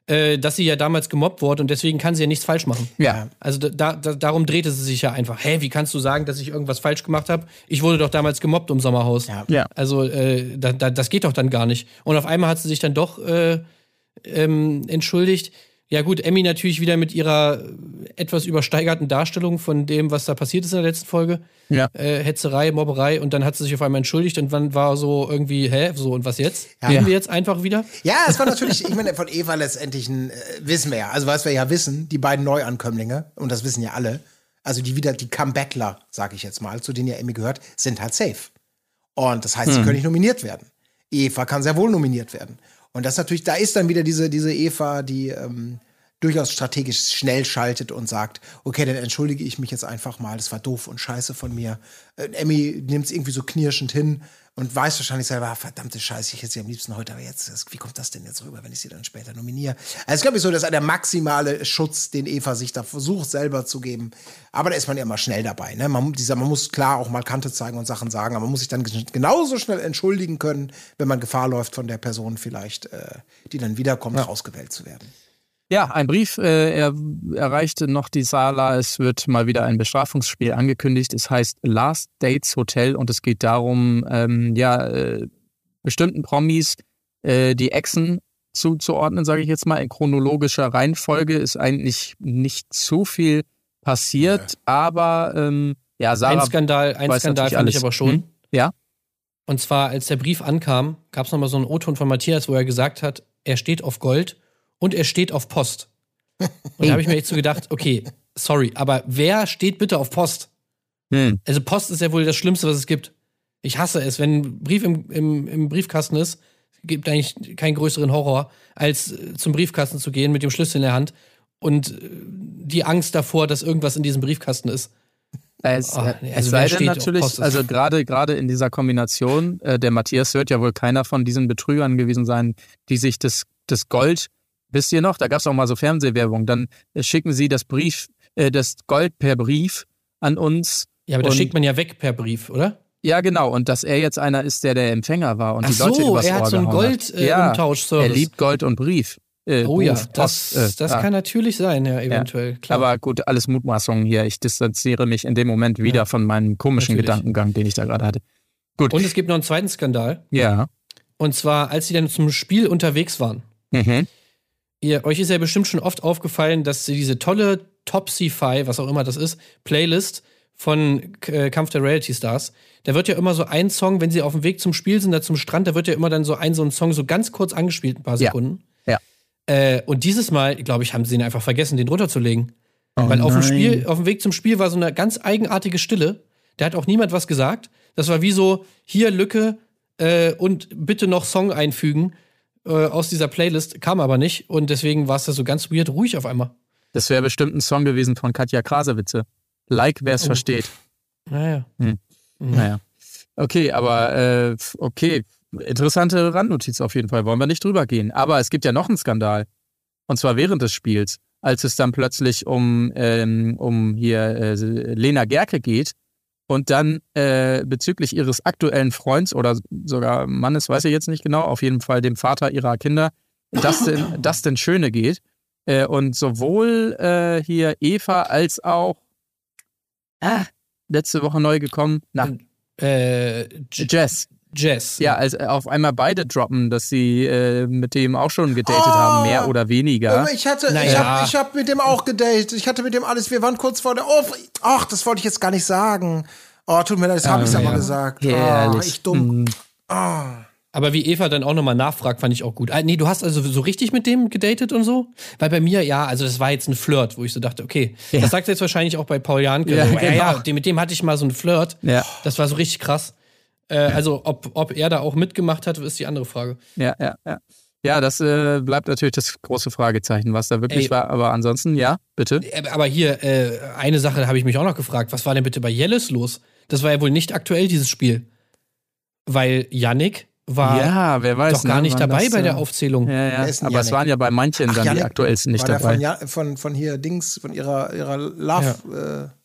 äh, dass sie ja damals gemobbt wurde und deswegen kann sie ja nichts falsch machen. Ja. Also da, da, darum drehte sie sich ja einfach. Hä, wie kannst du sagen, dass ich irgendwas falsch gemacht habe? Ich wurde doch damals gemobbt im Sommerhaus. Ja. Ja. Also äh, da, da, das geht doch dann gar nicht. Und auf einmal hat sie sich dann doch äh, ähm, entschuldigt. Ja gut, Emmy natürlich wieder mit ihrer äh, etwas übersteigerten Darstellung von dem, was da passiert ist in der letzten Folge. Ja. Äh, Hetzerei, Mobberei und dann hat sie sich auf einmal entschuldigt und dann war so irgendwie, hä, so und was jetzt? Ja. Gehen wir jetzt einfach wieder? Ja, es war natürlich, ich meine, von Eva letztendlich ein, äh, wissen wir ja, also was wir ja wissen, die beiden Neuankömmlinge, und das wissen ja alle, also die wieder, die Comebackler, sag ich jetzt mal, zu denen ja Emmy gehört, sind halt safe. Und das heißt, sie können nicht nominiert werden. Eva kann sehr wohl nominiert werden. Und das natürlich, da ist dann wieder diese, diese Eva, die ähm, durchaus strategisch schnell schaltet und sagt, okay, dann entschuldige ich mich jetzt einfach mal, das war doof und scheiße von mir. Äh, Emmy nimmt es irgendwie so knirschend hin und weiß wahrscheinlich selber, ah, verdammte Scheiße, ich hätte sie am liebsten heute, aber jetzt, wie kommt das denn jetzt rüber, wenn ich sie dann später nominiere? Also ich glaube, so, das ist der maximale Schutz, den Eva sich da versucht selber zu geben. Aber da ist man ja immer schnell dabei. Ne? Man, dieser, man muss klar auch mal Kante zeigen und Sachen sagen, aber man muss sich dann genauso schnell entschuldigen können, wenn man Gefahr läuft, von der Person vielleicht, äh, die dann wiederkommt, ausgewählt zu werden. Ja, ein Brief äh, er, erreichte noch die Sala. Es wird mal wieder ein Bestrafungsspiel angekündigt. Es heißt Last Dates Hotel und es geht darum, ähm, ja, äh, bestimmten Promis äh, die Echsen zuzuordnen, sage ich jetzt mal, in chronologischer Reihenfolge. Ist eigentlich nicht zu viel passiert, aber ähm, ja, Sarah ein Skandal, ein Skandal fand ich alles. aber schon. Hm? Ja. Und zwar, als der Brief ankam, gab es nochmal so einen O-Ton von Matthias, wo er gesagt hat, er steht auf Gold und er steht auf Post. Und da habe ich mir echt so gedacht, okay, sorry, aber wer steht bitte auf Post? Hm. Also Post ist ja wohl das Schlimmste, was es gibt. Ich hasse es, wenn ein Brief im, im, im Briefkasten ist, gibt eigentlich keinen größeren Horror, als äh, zum Briefkasten zu gehen mit dem Schlüssel in der Hand und äh, die Angst davor, dass irgendwas in diesem Briefkasten ist. Es, äh, nee, es also sei wer denn natürlich, also gerade gerade in dieser Kombination, äh, der Matthias wird ja wohl keiner von diesen Betrügern gewesen sein, die sich das, das Gold, wisst ihr noch, da gab es auch mal so Fernsehwerbung, dann äh, schicken sie das Brief, äh, das Gold per Brief an uns. Ja, aber das schickt man ja weg per Brief, oder? Ja, genau, und dass er jetzt einer ist, der der Empfänger war und Ach die Leute so, übers er Ohr hat so einen gehauen hat. Gold, äh, ja. Er liebt Gold und Brief. Äh, Oh ja, Brief, das, Post, äh, das ah. kann natürlich sein, ja, eventuell. Klar. Aber gut, alles Mutmaßungen hier. Ich distanziere mich in dem Moment wieder Ja, von meinem komischen natürlich. Gedankengang, den ich da gerade hatte. Gut. und es gibt noch einen zweiten Skandal. ja. Und zwar, als sie dann zum Spiel unterwegs waren. Mhm. Ihr, euch ist ja bestimmt schon oft aufgefallen, dass diese tolle Topsy-Fi, was auch immer das ist, Playlist von äh, Kampf der Reality Stars, da wird ja immer so ein Song, wenn sie auf dem Weg zum Spiel sind, da zum Strand, da wird ja immer dann so ein, so ein Song so ganz kurz angespielt, ein paar Ja. Sekunden. Ja. Äh, und dieses Mal, glaube ich, haben sie ihn einfach vergessen, den runterzulegen. Oh Weil auf dem. Spiel, auf dem Weg zum Spiel war so eine ganz eigenartige Stille. Da hat auch niemand was gesagt. Das war wie so, hier Lücke äh, und bitte noch Song einfügen äh, aus dieser Playlist. Kam aber nicht. Und deswegen war es da so ganz weird ruhig auf einmal. Das wäre bestimmt ein Song gewesen von Katja Krasewitze. Like, wer es Oh. versteht. Naja. Hm. Naja. Okay, aber äh, okay. Interessante Randnotiz auf jeden Fall. Wollen wir nicht drüber gehen. Aber es gibt ja noch einen Skandal. Und zwar während des Spiels, als es dann plötzlich um, ähm, um hier äh, Lena Gerke geht und dann äh, bezüglich ihres aktuellen Freunds oder sogar Mannes, weiß ich jetzt nicht genau, auf jeden Fall dem Vater ihrer Kinder, Dustin, Dustin Schöne geht. Äh, und sowohl äh, hier Eva als auch ah, letzte Woche neu gekommen, na, Äh, Jess. Jess. Ja, als äh, auf einmal beide droppen, dass sie äh, mit dem auch schon gedatet haben, mehr oder weniger. Ich hatte, ich Naja. habe ich hab mit dem auch gedatet. Ich hatte mit dem alles, wir waren kurz vor der. Oh, ach, das wollte ich jetzt gar nicht sagen. Oh, tut mir leid, das habe ich ja. aber gesagt. Herrlich. Oh, ich dumm. Mm. Ah. Aber wie Eva dann auch nochmal nachfragt, fand ich auch gut. Ah, nee, du hast also so richtig mit dem gedatet und so? Weil bei mir, ja, also das war jetzt ein Flirt, wo ich so dachte, okay, Ja. das sagt er jetzt wahrscheinlich auch bei Paul Janke. Ja, so, ja, genau. ja, dem- mit dem hatte ich mal so einen Flirt. Ja. Das war so richtig krass. Äh, also, ob, ob er da auch mitgemacht hat, ist die andere Frage. Ja, ja, ja. Ja, das äh, bleibt natürlich das große Fragezeichen, was da wirklich Ey. war. Aber ansonsten, ja, bitte. Äh, Aber hier, äh, eine Sache habe ich mich auch noch gefragt. Was war denn bitte bei Jelles los? Das war ja wohl nicht aktuell, dieses Spiel. Weil Yannick war ja, wer weiß. doch gar ne, nicht dabei das, bei äh, der Aufzählung. Ja, ja. Aber es Yannick? waren ja bei manchen dann die Janik, aktuellsten nicht dabei. Von, ja, von, von hier Dings, von ihrer, ihrer Love, äh,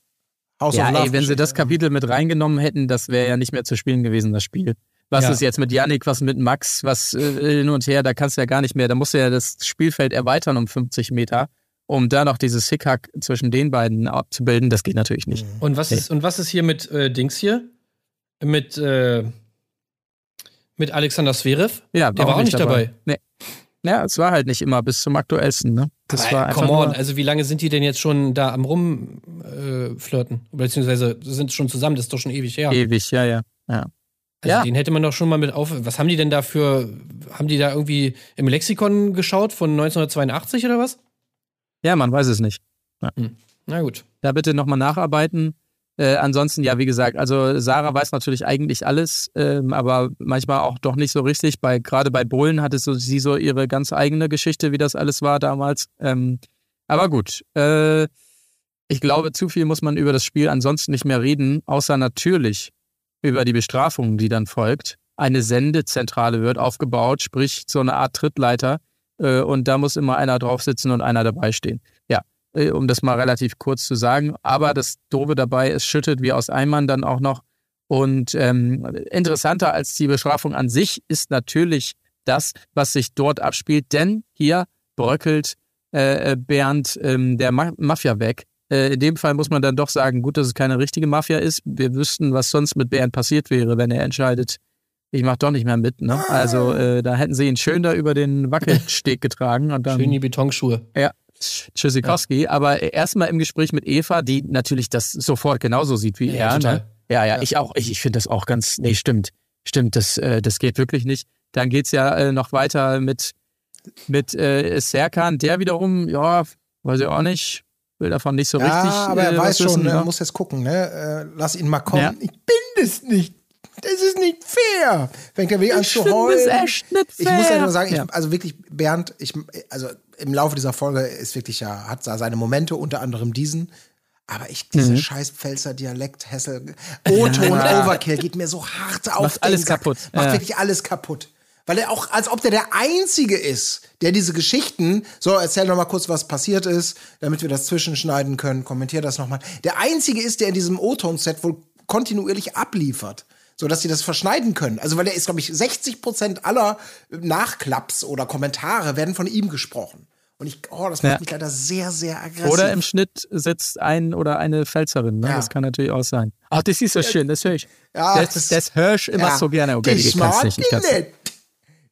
House Ja, of Love. ey, wenn sie das. Kapitel mit reingenommen hätten, das wäre ja nicht mehr zu spielen gewesen, das Spiel. Was Ja. ist jetzt mit Yannick, was mit Max, was äh, hin und her, da kannst du ja gar nicht mehr, da musst du ja das Spielfeld erweitern um 50 Meter, um da noch dieses Hickhack zwischen den beiden abzubilden. Das geht natürlich nicht. Und was ist, und was ist hier mit äh, Dings hier? Mit, äh, mit Alexander Zverev? Ja, Der war auch nicht dabei. Nee. Ja, es war halt nicht immer bis zum aktuellsten, ne? Das Aber, war äh, einfach come on, also wie lange sind die denn jetzt schon da am rumflirten? Äh? Beziehungsweise sind schon zusammen, das ist doch schon ewig her. ewig, ja, ja. ja. Also Ja. den hätte man doch schon mal mit auf. Was haben die denn da für. Haben die da irgendwie im Lexikon geschaut von 1982 oder was? Ja, man weiß es nicht. Na gut. Da bitte nochmal nacharbeiten. Äh, ansonsten, ja, wie gesagt, also Sarah weiß natürlich eigentlich alles, ähm, aber manchmal auch doch nicht so richtig. Bei, gerade bei Bohlen hatte so, sie so ihre ganz eigene Geschichte, wie das alles war damals. Ähm, aber gut, äh, ich glaube, zu viel muss man über das Spiel ansonsten nicht mehr reden, außer natürlich über die Bestrafung, die dann folgt. Eine Sendezentrale wird aufgebaut, sprich so eine Art Trittleiter. Äh, und da muss immer einer drauf sitzen und einer dabei stehen. Äh, um das mal relativ kurz zu sagen. Aber das Doofe dabei, es schüttet wie aus Eimern dann auch noch. Und ähm, interessanter als die Bestrafung an sich ist natürlich das, was sich dort abspielt. Denn hier bröckelt äh, Bernd ähm, der Ma Mafia weg. Äh, in dem Fall muss man dann doch sagen, gut, dass es keine richtige Mafia ist. Wir wüssten, was sonst mit Bernd passiert wäre, wenn er entscheidet, ich mach doch nicht mehr mit. Ne? Also äh, da hätten sie ihn schön da über den Wackelsteg getragen. Und dann, Schön die Betonschuhe. ja. Tschüssikowski. Aber erstmal im Gespräch mit Eva, die natürlich das sofort genauso sieht wie Ja, er. total. Ne? Ja, ja, ich auch. Ich, ich finde das auch ganz. Nee, stimmt. Stimmt, das, äh, das geht wirklich nicht. Dann geht's ja äh, noch weiter mit, mit äh, Serkan, der wiederum, ja, weiß ich auch nicht, will davon nicht so ja, richtig. aber er äh, weiß was wissen, schon, er ja. muss jetzt gucken, ne? Äh, lass ihn mal kommen. Ja. Ich bin es nicht. Das ist nicht fair. Fängt er wieder an zu heulen. es echt nicht Ich muss ja fair. nur sagen, Ja. ich, also wirklich, Bernd, ich, also im Laufe dieser Folge ist wirklich ja, hat seine Momente, unter anderem diesen. Aber ich, dieser Mhm. scheiß Pfälzer Dialekt, Hessel, O-Ton, Overkill geht mir so hart auf Macht den alles Sack. kaputt. Macht Ja. wirklich alles kaputt. Weil er auch, als ob der der Einzige ist, der diese Geschichten, so erzähl noch mal kurz, was passiert ist, damit wir das zwischenschneiden können, kommentier das noch mal. Der Einzige ist, der in diesem O-Ton-Set wohl kontinuierlich abliefert. So dass sie das verschneiden können. Also, weil der ist, glaube ich, 60 Prozent aller Nachklaps oder Kommentare werden von ihm gesprochen. Und ich, oh, das macht Ja. mich leider sehr, sehr aggressiv. Oder im Schnitt sitzt ein oder eine Pfälzerin. Ne? Ja. Das kann natürlich auch sein. Ach, das ist so schön, das höre ich. Ja, das, das, höre ich immer ja, so gerne. Okay, das ich kann es nicht. Ich kann's nicht.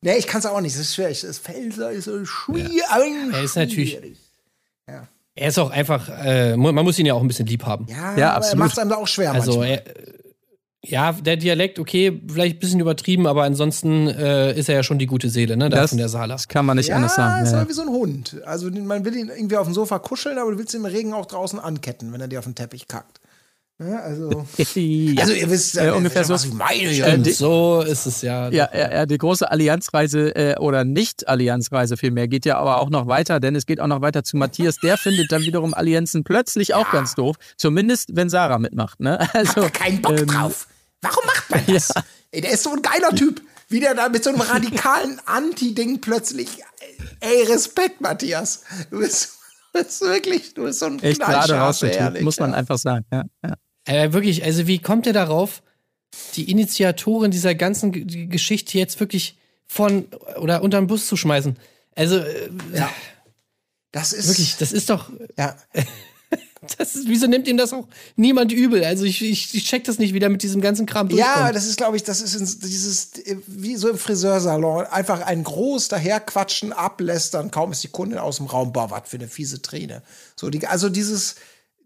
Nee, ich kann es auch nicht. Das ist schwierig. Das Pfälzer ist so schwierig. Er ist natürlich-. Er ist auch einfach, äh, man muss ihn ja auch ein bisschen lieb haben. Ja, Ja, aber er absolut. macht es einem da auch schwer Also, manchmal. er, ja, der Dialekt, okay, vielleicht ein bisschen übertrieben, aber ansonsten äh, ist er ja schon die gute Seele, ne, da Das, von der Sala. das kann man nicht ja, anders sagen. ist Ja, aber wie so ein Hund. Also man will ihn irgendwie auf dem Sofa kuscheln, aber du willst ihn im Regen auch draußen anketten, wenn er dir auf den Teppich kackt. Ja, also, ja. also ihr wisst Äh, ungefähr was so. ich meine. Äh, Ja. die- So ist es ja. Ja, ja, die große Allianzreise äh, oder Nicht-Allianzreise vielmehr geht ja aber auch noch weiter, denn es geht auch noch weiter zu Matthias. Der findet dann wiederum Allianzen plötzlich auch ganz doof. Zumindest, wenn Sarah mitmacht. Ne? Also, Hat keinen Bock ähm, drauf. Warum macht man das? Ey, der ist so ein geiler Typ. Wie der da mit so einem radikalen Anti-Ding plötzlich. Ey, Respekt, Matthias. Du bist, du bist wirklich, du bist so ein echt gerade rausgetrieben, ehrlich, muss man ja. einfach sagen. Ja, ja. Äh, wirklich, also wie kommt er darauf, die Initiatorin dieser ganzen G Geschichte jetzt wirklich von oder unter den Bus zu schmeißen? Also, äh, Das ist wirklich, das ist doch, Ja, das ist, wieso nimmt ihm das auch niemand übel? Also ich, ich, ich check das nicht wieder mit diesem ganzen Kram ja, das ist, glaube ich, das ist in- dieses, äh, wie so im Friseursalon, einfach ein groß daherquatschen, ablästern, kaum ist die Kundin aus dem Raum, boah, was für eine fiese Träne. So, die, also dieses,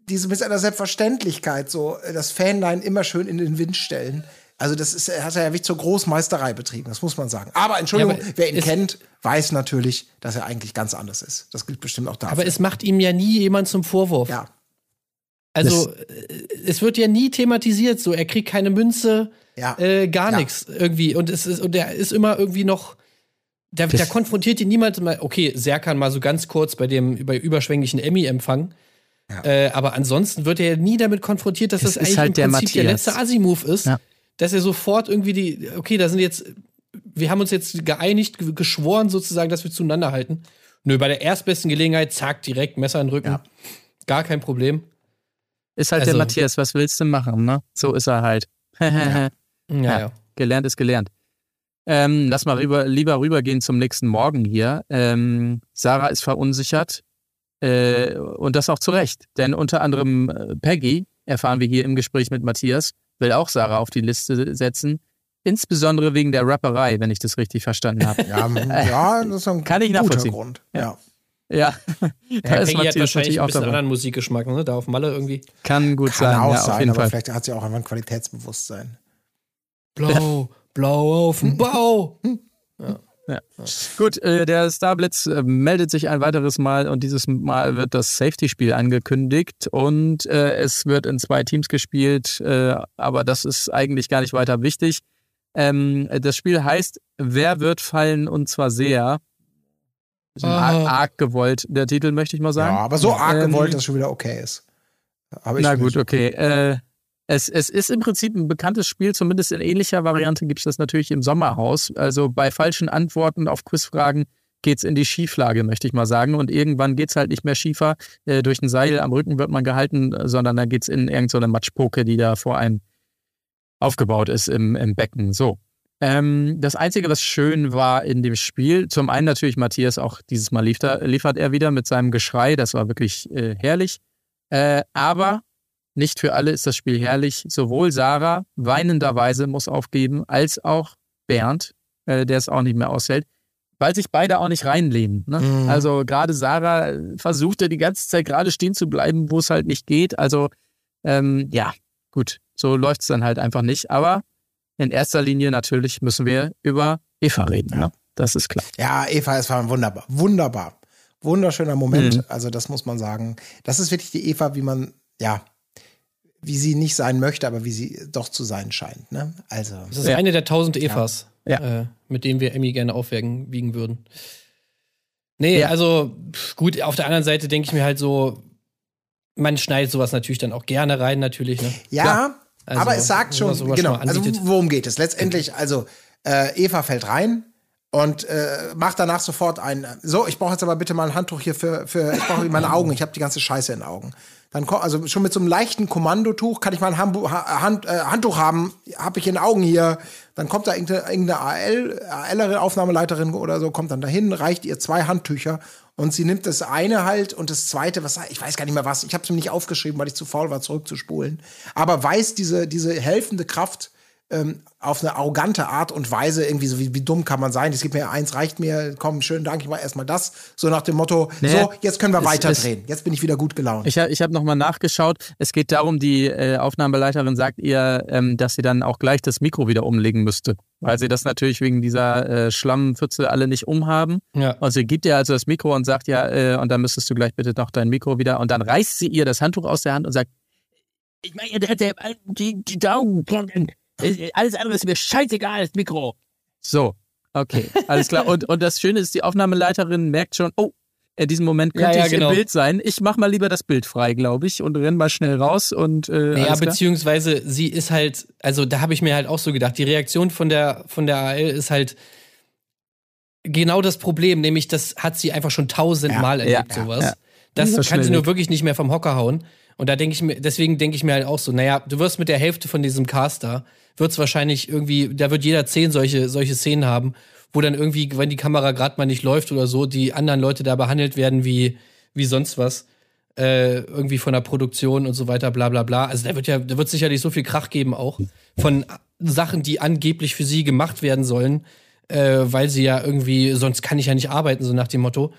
diese mit seiner Selbstverständlichkeit, so äh, das Fanlein immer schön in den Wind stellen. Also, das ist, hat er ja wirklich zur Großmeisterei betrieben, das muss man sagen. Aber Entschuldigung, Ja, aber wer ihn kennt, weiß natürlich, dass er eigentlich ganz anders ist. Das gilt bestimmt auch dafür. Aber es macht ihm ja nie jemand zum Vorwurf. ja, Also äh, es wird ja nie thematisiert, so er kriegt keine Münze, Ja. äh, gar Ja. nichts irgendwie und es ist und der ist immer irgendwie noch der, der konfrontiert ihn niemand mal. Okay, Serkan mal so ganz kurz bei dem bei überschwänglichen Emmy-Empfang. Äh, aber ansonsten wird er ja nie damit konfrontiert, dass Es das eigentlich halt im der Prinzip der Matthias. letzte Assi-Move ist, Ja. dass er sofort irgendwie die, okay, da sind jetzt, wir haben uns jetzt geeinigt, ge- geschworen sozusagen, dass wir zueinander halten. Nö, bei der erstbesten Gelegenheit, zack, direkt Messer in den Rücken. Ja. Gar kein Problem. Ist halt Also- der Matthias, was willst du machen, ne? So ist er halt. Ja, Ja. ja. Gelernt ist gelernt. Ähm, lass mal rüber, lieber rübergehen zum nächsten Morgen hier. Ähm, Sarah ist verunsichert äh, und das auch zu Recht. Denn unter anderem äh, Peggy, erfahren wir hier im Gespräch mit Matthias, will auch Sarah auf die Liste setzen. Insbesondere wegen der Rapperei, wenn ich das richtig verstanden habe. ja, ja, das ist ein Kann ich guter nachvollziehen. Grund. Ja. Ja, da Ja, ist Peggy hat Matthias wahrscheinlich natürlich ein auch bisschen dabei. anderen Musikgeschmack, ne? Da auf Malle irgendwie. Kann gut Kann sein, auch ja, sein, aber Fall. vielleicht hat sie auch einfach ein Qualitätsbewusstsein. Blau, blau auf dem Bau. Gut, äh, der Starblitz äh, meldet sich ein weiteres Mal und dieses Mal wird das Safety-Spiel angekündigt und äh, es wird in zwei Teams gespielt, äh, aber das ist eigentlich gar nicht weiter wichtig. Ähm, das Spiel heißt Wer wird fallen und zwar sehr. Bisschen arg, Ah. arg gewollt, der Titel möchte ich mal Ja, sagen. aber so arg Ähm, gewollt, dass es schon wieder okay ist. Aber ich Na gut, okay. Äh, es, es ist im Prinzip ein bekanntes Spiel, zumindest in ähnlicher Variante gibt es das natürlich im Sommerhaus. Also bei falschen Antworten auf Quizfragen geht's in die Schieflage, möchte ich mal sagen. Und irgendwann geht's halt nicht mehr schiefer. Äh, durch ein Seil am Rücken wird man gehalten, sondern dann geht's in irgendeine Matschpoke, die da vor einem aufgebaut ist im, im Becken. So. Ähm, das Einzige, was schön war in dem Spiel, zum einen natürlich Matthias, auch dieses Mal liefert, liefert er wieder mit seinem Geschrei, das war wirklich äh, herrlich. Äh, aber nicht für alle ist das Spiel herrlich. Sowohl Sarah weinenderweise muss aufgeben, als auch Bernd, äh, der es auch nicht mehr aushält. weil sich beide auch nicht reinlehnen. Ne? Mhm. Also gerade Sarah versuchte die ganze Zeit gerade stehen zu bleiben, wo es halt nicht geht. Also ähm, ja, gut, so läuft es dann halt einfach nicht. Aber in erster Linie natürlich müssen wir über Eva reden. Ne? Das ist klar. Ja, Eva, es war wunderbar. Wunderbar. Wunderschöner Moment. Mhm. Also, das muss man sagen. Das ist wirklich die Eva, wie man, ja, wie sie nicht sein möchte, aber wie sie doch zu sein scheint. Ne? Also. Das ist Ja. eine der tausend Evas, Ja. Äh, mit denen wir Emmy gerne aufwiegen wiegen würden. Nee, Ja. also gut, auf der anderen Seite denke ich mir halt so, man schneidet sowas natürlich dann auch gerne rein, natürlich. Ne? Ja, Also, aber es sagt schon, genau, schon also worum geht es? Letztendlich, also äh, Eva fällt rein und äh, macht danach sofort ein, so, ich brauche jetzt aber bitte mal ein Handtuch hier für, für ich brauche meine Augen, ich habe die ganze Scheiße in den Augen. Dann kommt, also schon mit so einem leichten Kommandotuch, kann ich mal ein Hambu ha Hand, äh, Handtuch haben, habe ich in den Augen hier. Dann kommt da irgendeine, irgendeine AL, ALerin, Aufnahmeleiterin oder so, kommt dann dahin, reicht ihr zwei Handtücher und sie nimmt das eine halt und das zweite, was ich weiß gar nicht mehr was, ich habe es mir nicht aufgeschrieben, weil ich zu faul war, zurückzuspulen, aber weiß diese, diese helfende Kraft ähm, auf eine arrogante Art und Weise, irgendwie so, wie, wie dumm kann man sein? Es gibt mir eins, reicht mir, komm, schönen Dank, ich mach erstmal das. So nach dem Motto, Nee, so, jetzt können wir es- weiterdrehen. Jetzt bin ich wieder gut gelaunt. Ich, ich habe nochmal nachgeschaut. Es geht darum, die äh, Aufnahmeleiterin sagt ihr, ähm, dass sie dann auch gleich das Mikro wieder umlegen müsste, weil sie das natürlich wegen dieser äh, Schlammpfütze alle nicht umhaben. Ja. Und sie gibt ihr also das Mikro und sagt, ja, äh, und dann müsstest du gleich bitte noch dein Mikro wieder. Und dann reißt sie ihr das Handtuch aus der Hand und sagt, ich meine, der, der, die, die Daumen, alles andere ist mir scheißegal, das Mikro. So, okay, alles klar. Und, und das Schöne ist, die Aufnahmeleiterin merkt schon, oh, in diesem Moment Ja, könnte ja, ich genau. im Bild sein. Ich mach mal lieber das Bild frei, glaube ich, und renn mal schnell raus und äh, klar. beziehungsweise sie ist halt, also da habe ich mir halt auch so gedacht, die Reaktion von der, von der AL ist halt genau das Problem, nämlich das hat sie einfach schon tausendmal Ja, erlebt, ja, sowas. ja. Das So kann sie nur wirklich nicht mehr vom Hocker hauen. Und da denke ich mir, deswegen denke ich mir halt auch so, naja, du wirst mit der Hälfte von diesem Caster, wird's wahrscheinlich irgendwie, da wird jeder zehn solche, solche Szenen haben, wo dann irgendwie, wenn die Kamera gerade mal nicht läuft oder so, die anderen Leute da behandelt werden wie, wie sonst was. Äh, irgendwie von der Produktion und so weiter, bla bla bla. Also da wird ja, da wird sicherlich so viel Krach geben auch von Sachen, die angeblich für sie gemacht werden sollen, äh, weil sie ja irgendwie, sonst kann ich ja nicht arbeiten, so nach dem Motto.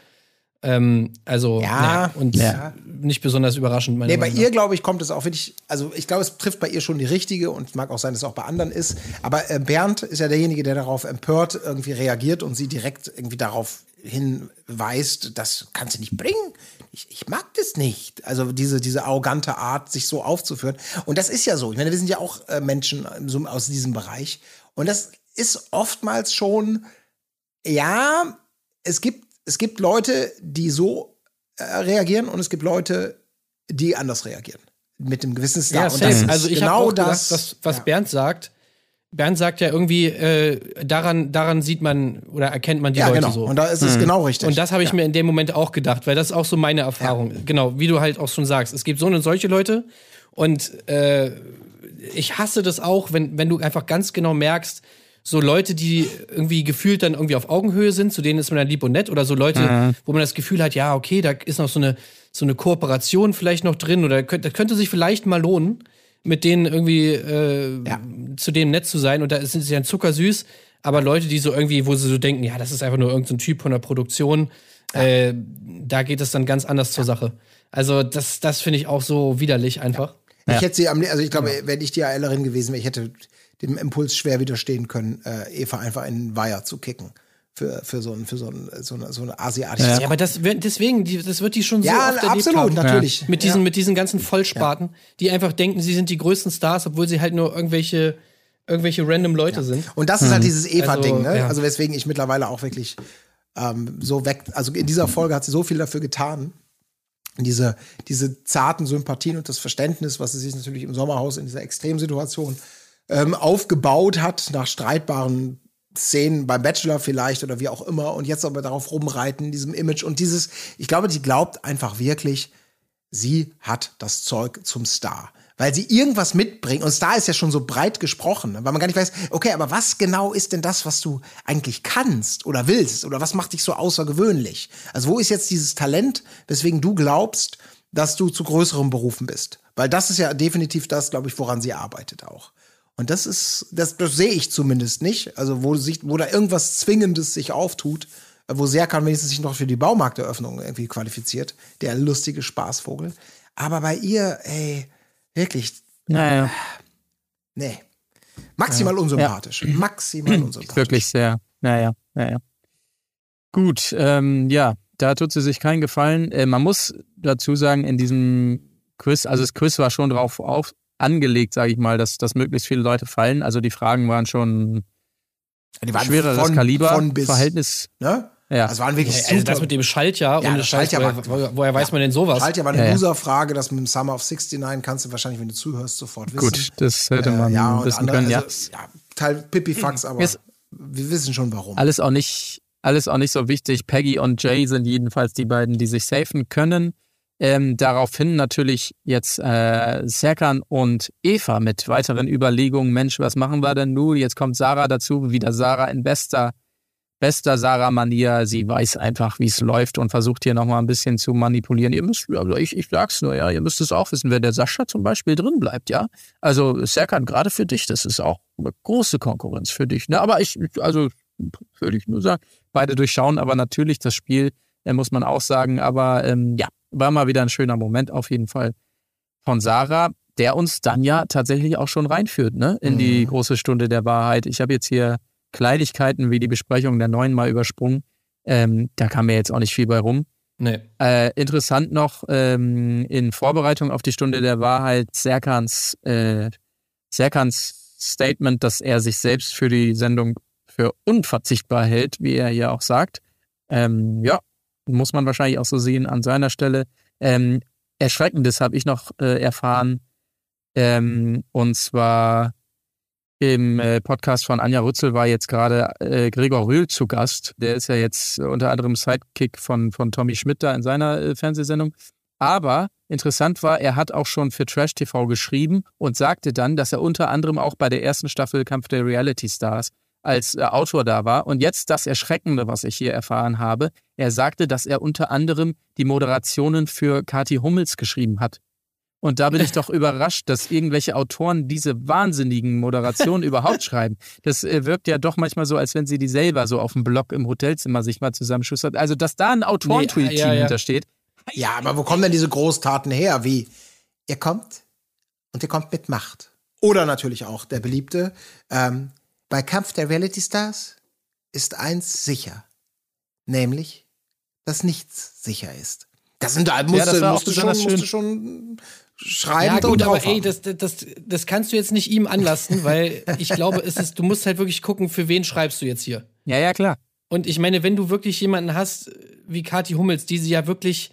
Ähm, also, Ja, naja, und ja. nicht besonders überraschend, meine Nee, bei ihr, glaube ich, kommt es auch wirklich, also ich glaube, es trifft bei ihr schon die richtige und mag auch sein, dass es auch bei anderen ist. Aber äh, Bernd ist ja derjenige, der darauf empört irgendwie reagiert und sie direkt irgendwie darauf hinweist, das kannst du nicht bringen. Ich, ich mag das nicht. Also diese, diese arrogante Art, sich so aufzuführen. Und das ist ja so. Ich meine, wir sind ja auch äh, Menschen so aus diesem Bereich. Und das ist oftmals schon, ja, es gibt, es gibt Leute, die so äh, reagieren und es gibt Leute, die anders reagieren. Mit einem gewissen Star. Ja, und das ist also ich genau auch das, gedacht, was, was ja. Bernd sagt. Bernd sagt ja irgendwie, äh, daran, daran sieht man oder erkennt man die ja, Leute genau. so. Und da ist es genau richtig. Und das habe ich ja. mir in dem Moment auch gedacht, weil das ist auch so meine Erfahrung. Genau, wie du halt auch schon sagst. Es gibt so und solche Leute und äh, ich hasse das auch, wenn, wenn du einfach ganz genau merkst, so Leute, die irgendwie gefühlt dann irgendwie auf Augenhöhe sind, zu denen ist man dann lieb und nett oder so Leute, wo man das Gefühl hat, ja, okay, da ist noch so eine, so eine Kooperation vielleicht noch drin oder könnte, das könnte sich vielleicht mal lohnen, mit denen irgendwie äh, Ja. zu denen nett zu sein. Und da sind sie dann zuckersüß, aber Leute, die so irgendwie, wo sie so denken, ja, das ist einfach nur irgendein Typ von der Produktion, äh, da geht es dann ganz anders zur Sache. Also das, das finde ich auch so widerlich einfach. Ich hätte sie am, also ich glaube, wenn ich die ALerin gewesen wäre, ich hätte dem Impuls schwer widerstehen können, äh, Eva einfach in den Weiher zu kicken. Für, für so ein, für so ein, so eine, so eine asiatische Ja, aber das wird- deswegen, die, das wird die schon so Ja, oft erlebt absolut, haben. natürlich. Mit diesen, Ja. mit diesen ganzen Vollspaten, die einfach denken, sie sind die größten Stars, obwohl sie halt nur irgendwelche, irgendwelche random Leute sind. Und das ist halt dieses Eva-Ding, Also, ne? ja. Also weswegen ich mittlerweile auch wirklich ähm, so weg, also in dieser Folge hat sie so viel dafür getan. Diese, diese zarten Sympathien und das Verständnis, was sie sich natürlich im Sommerhaus in dieser Extremsituation ähm, aufgebaut hat, nach streitbaren Szenen beim Bachelor vielleicht oder wie auch immer und jetzt aber darauf rumreiten, in diesem Image und dieses, ich glaube, die glaubt einfach wirklich, sie hat das Zeug zum Star. Weil sie irgendwas mitbringt. Und Star ist ja schon so breit gesprochen, ne? weil man gar nicht weiß, okay, aber was genau ist denn das, was du eigentlich kannst oder willst? Oder was macht dich so außergewöhnlich? Also wo ist jetzt dieses Talent, weswegen du glaubst, dass du zu größeren Berufen bist? Weil das ist ja definitiv das, glaube ich, woran sie arbeitet auch. Und das ist, das, das sehe ich zumindest nicht. Also wo sich, wo da irgendwas Zwingendes sich auftut, wo Serkan wenigstens sich noch für die Baumarkteröffnung irgendwie qualifiziert. Der lustige Spaßvogel. Aber bei ihr, ey, wirklich, Naja, nee. Maximal unsympathisch. Maximal unsympathisch. wirklich sehr. Naja, naja. Gut, ähm, ja, da tut sie sich keinen Gefallen. Äh, man muss dazu sagen, in diesem Quiz, also das Quiz war schon drauf auf, angelegt, sage ich mal, dass, dass möglichst viele Leute fallen. Also die Fragen waren schon Die waren schwereres von- Kaliber, von bis, Verhältnis. Ne? Ja. Das waren wirklich Also das mit dem Schaltjahr Ja, und das das Schalt, Schaltjahr woher, war- woher, woher weiß man denn sowas? Schalt ja war eine Ja, ja. Loser-Frage, das mit dem Summer of 69 kannst du wahrscheinlich, wenn du zuhörst, sofort wissen. Gut, das hätte man äh, ja, und wissen andere, können, ja. also, ja. Teil Pipifax, aber Jetzt- wir wissen schon warum. Alles auch nicht, alles auch nicht so wichtig. Peggy und Jay sind jedenfalls die beiden, die sich safen können. Ähm, daraufhin natürlich jetzt äh, Serkan und Eva mit weiteren Überlegungen. Mensch, was machen wir denn nun? Jetzt kommt Sarah dazu, wieder Sarah in bester, bester Sarah-Manier. Sie weiß einfach, wie es läuft und versucht hier nochmal ein bisschen zu manipulieren. Ihr müsst, also ich, ich sag's nur, ja, ihr müsst es auch wissen, wenn der Sascha zum Beispiel drin bleibt, ja. Also Serkan, gerade für dich, das ist auch eine große Konkurrenz für dich. Ne? Aber ich, also würde ich nur sagen, beide durchschauen, aber natürlich das Spiel, äh, muss man auch sagen. Aber ähm, ja, war mal wieder ein schöner Moment auf jeden Fall von Sarah, der uns dann ja tatsächlich auch schon reinführt, ne? In die große Stunde der Wahrheit. Ich habe jetzt hier Kleinigkeiten wie die Besprechung der neuen mal übersprungen. Ähm, da kam mir jetzt auch nicht viel bei rum. Nee. Äh, interessant noch ähm, in Vorbereitung auf die Stunde der Wahrheit Serkans, äh, Serkans Statement, dass er sich selbst für die Sendung für unverzichtbar hält, wie er hier auch sagt. Ähm, ja, muss man wahrscheinlich auch so sehen an seiner Stelle. Ähm, Erschreckendes habe ich noch äh, erfahren. Ähm, und zwar im äh, Podcast von Anja Rützel war jetzt gerade äh, Gregor Rühl zu Gast. Der ist ja jetzt unter anderem Sidekick von, von Tommy Schmidt da in seiner äh, Fernsehsendung. Aber interessant war, er hat auch schon für Trash TV geschrieben und sagte dann, dass er unter anderem auch bei der ersten Staffel Kampf der Reality Stars als äh, Autor da war. Und jetzt das Erschreckende, was ich hier erfahren habe. Er sagte, dass er unter anderem die Moderationen für Kathi Hummels geschrieben hat. Und da bin ich doch überrascht, dass irgendwelche Autoren diese wahnsinnigen Moderationen überhaupt schreiben. Das äh, wirkt ja doch manchmal so, als wenn sie die selber so auf dem Blog im Hotelzimmer sich mal zusammenschustert. Also, dass da ein Autorenteam Nee, ja, ja. hintersteht. Ja, aber wo kommen denn diese Großtaten her? Wie? Ihr kommt und ihr kommt mit Macht. Oder natürlich auch der beliebte, ähm, bei Kampf der Reality Stars ist eins sicher. Nämlich, dass nichts sicher ist. Das sind da musst, das auch musst, du schon, musst du schon schreiben. Ja gut, und aber ey, das, das, das kannst du jetzt nicht ihm anlasten, weil ich glaube, es ist, du musst halt wirklich gucken, für wen schreibst du jetzt hier. Ja, ja, klar. Und ich meine, wenn du wirklich jemanden hast, wie Kathi Hummels, die sie ja wirklich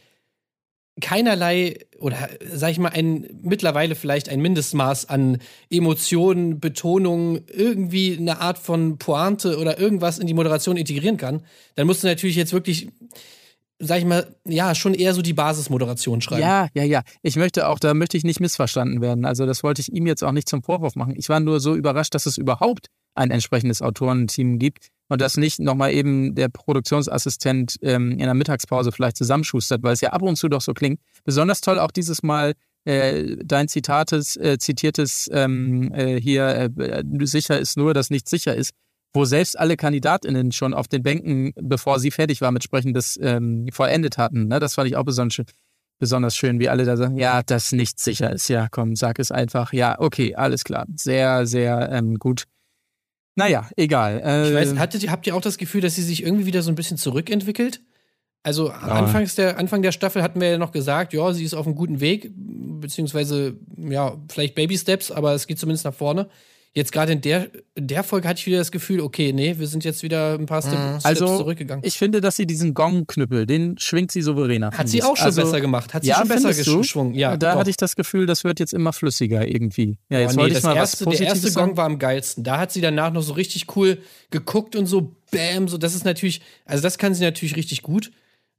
keinerlei oder sag ich mal ein mittlerweile vielleicht ein Mindestmaß an Emotionen, Betonung, irgendwie eine Art von Pointe oder irgendwas in die Moderation integrieren kann, dann musst du natürlich jetzt wirklich sag ich mal, ja, schon eher so die Basismoderation schreiben. Ja, ja, ja. Ich möchte auch, da möchte ich nicht missverstanden werden. Also, das wollte ich ihm jetzt auch nicht zum Vorwurf machen. Ich war nur so überrascht, dass es überhaupt ein entsprechendes Autorenteam gibt und dass nicht nochmal eben der Produktionsassistent ähm, in der Mittagspause vielleicht zusammenschustert, weil es ja ab und zu doch so klingt. Besonders toll auch dieses Mal äh, dein Zitates, äh, zitiertes ähm, äh, hier, äh, sicher ist nur, dass nichts sicher ist, wo selbst alle KandidatInnen schon auf den Bänken, bevor sie fertig war mit Sprechen, das ähm, vollendet hatten. Ne? Das fand ich auch besonders schön besonders schön, wie alle da sagen, ja, das nicht sicher ist. Ja, komm, sag es einfach. Ja, okay, alles klar. Sehr, sehr ähm, gut. Naja, egal. Äh, Ich weiß, hattet, ihr- habt ihr auch das Gefühl, dass sie sich irgendwie wieder so ein bisschen zurückentwickelt? Also anfangs der, Anfang der Staffel hatten wir ja noch gesagt, ja, sie ist auf einem guten Weg, beziehungsweise, ja, vielleicht Baby Steps, aber es geht zumindest nach vorne. Jetzt gerade in der, in der Folge hatte ich wieder das Gefühl, okay, nee, wir sind jetzt wieder ein paar Step, Steps also, zurückgegangen. ich finde, dass sie diesen Gong-Knüppel, den schwingt sie souveräner. Hat sie auch schon also, besser gemacht. Hat sie ja, schon besser geschwungen. Ja, da doch. hatte ich das Gefühl, das wird jetzt immer flüssiger irgendwie. Ja, jetzt Oh, nee, wollte ich das mal erste, was der Positives erste sagen. Gong war am geilsten. Da hat sie danach noch so richtig cool geguckt und so, bam, so, das ist natürlich, also das kann sie natürlich richtig gut.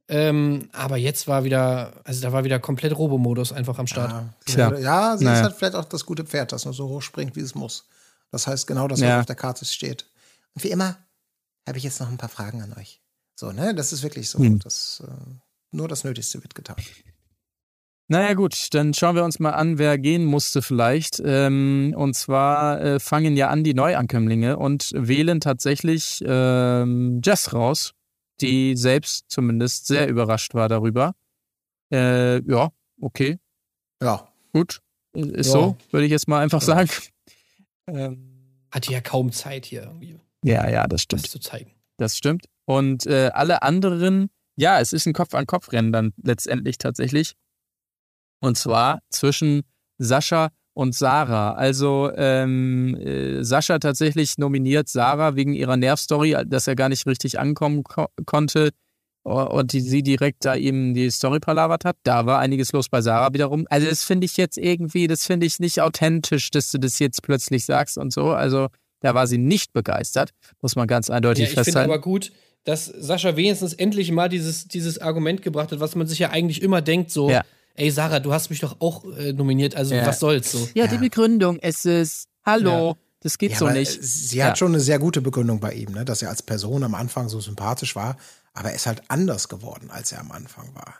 Ähm, aber jetzt war wieder, also da war wieder komplett Robo-Modus einfach am Start. Ja, Tja. ja sie Naja. ist halt vielleicht auch das gute Pferd, das nur so hoch springt, wie es muss. Das heißt genau das, was Ja. auf der Karte steht. Und wie immer habe ich jetzt noch ein paar Fragen an euch. So, ne? Das ist wirklich so. Hm. Das, äh, nur das Nötigste wird getan. Naja gut, dann schauen wir uns mal an, wer gehen musste vielleicht. Ähm, und zwar äh, fangen ja an die Neuankömmlinge und wählen tatsächlich ähm, Jess raus, die selbst zumindest sehr überrascht war darüber. Äh, ja, okay, Ja. gut. Ist Ja. so, würde ich jetzt mal einfach sagen. Ähm, Hatte ja kaum Zeit hier irgendwie ja, ja, das was stimmt. zu zeigen. Das stimmt. Und äh, alle anderen, ja, es ist ein Kopf-an-Kopf-Rennen dann letztendlich tatsächlich. Und zwar zwischen Sascha und Sarah. Also ähm, äh, Sascha tatsächlich nominiert Sarah wegen ihrer Nervstory, dass er gar nicht richtig ankommen ko konnte und die, sie direkt da ihm die Story palavert hat. Da war einiges los bei Sarah wiederum. Also das finde ich jetzt irgendwie, das finde ich nicht authentisch, dass du das jetzt plötzlich sagst und so. Also da war sie nicht begeistert, muss man ganz Ja, eindeutig ich finde festhalten. aber gut, dass Sascha wenigstens endlich mal dieses, dieses Argument gebracht hat, was man sich ja eigentlich immer denkt, so, Ja. ey Sarah, du hast mich doch auch äh, nominiert, also Ja. was soll's so. Ja, die Begründung, es ist, hallo, das geht Ja, so nicht. Sie Ja. hat schon eine sehr gute Begründung bei ihm, ne? dass er als Person am Anfang so sympathisch war, aber er ist halt anders geworden, als er am Anfang war.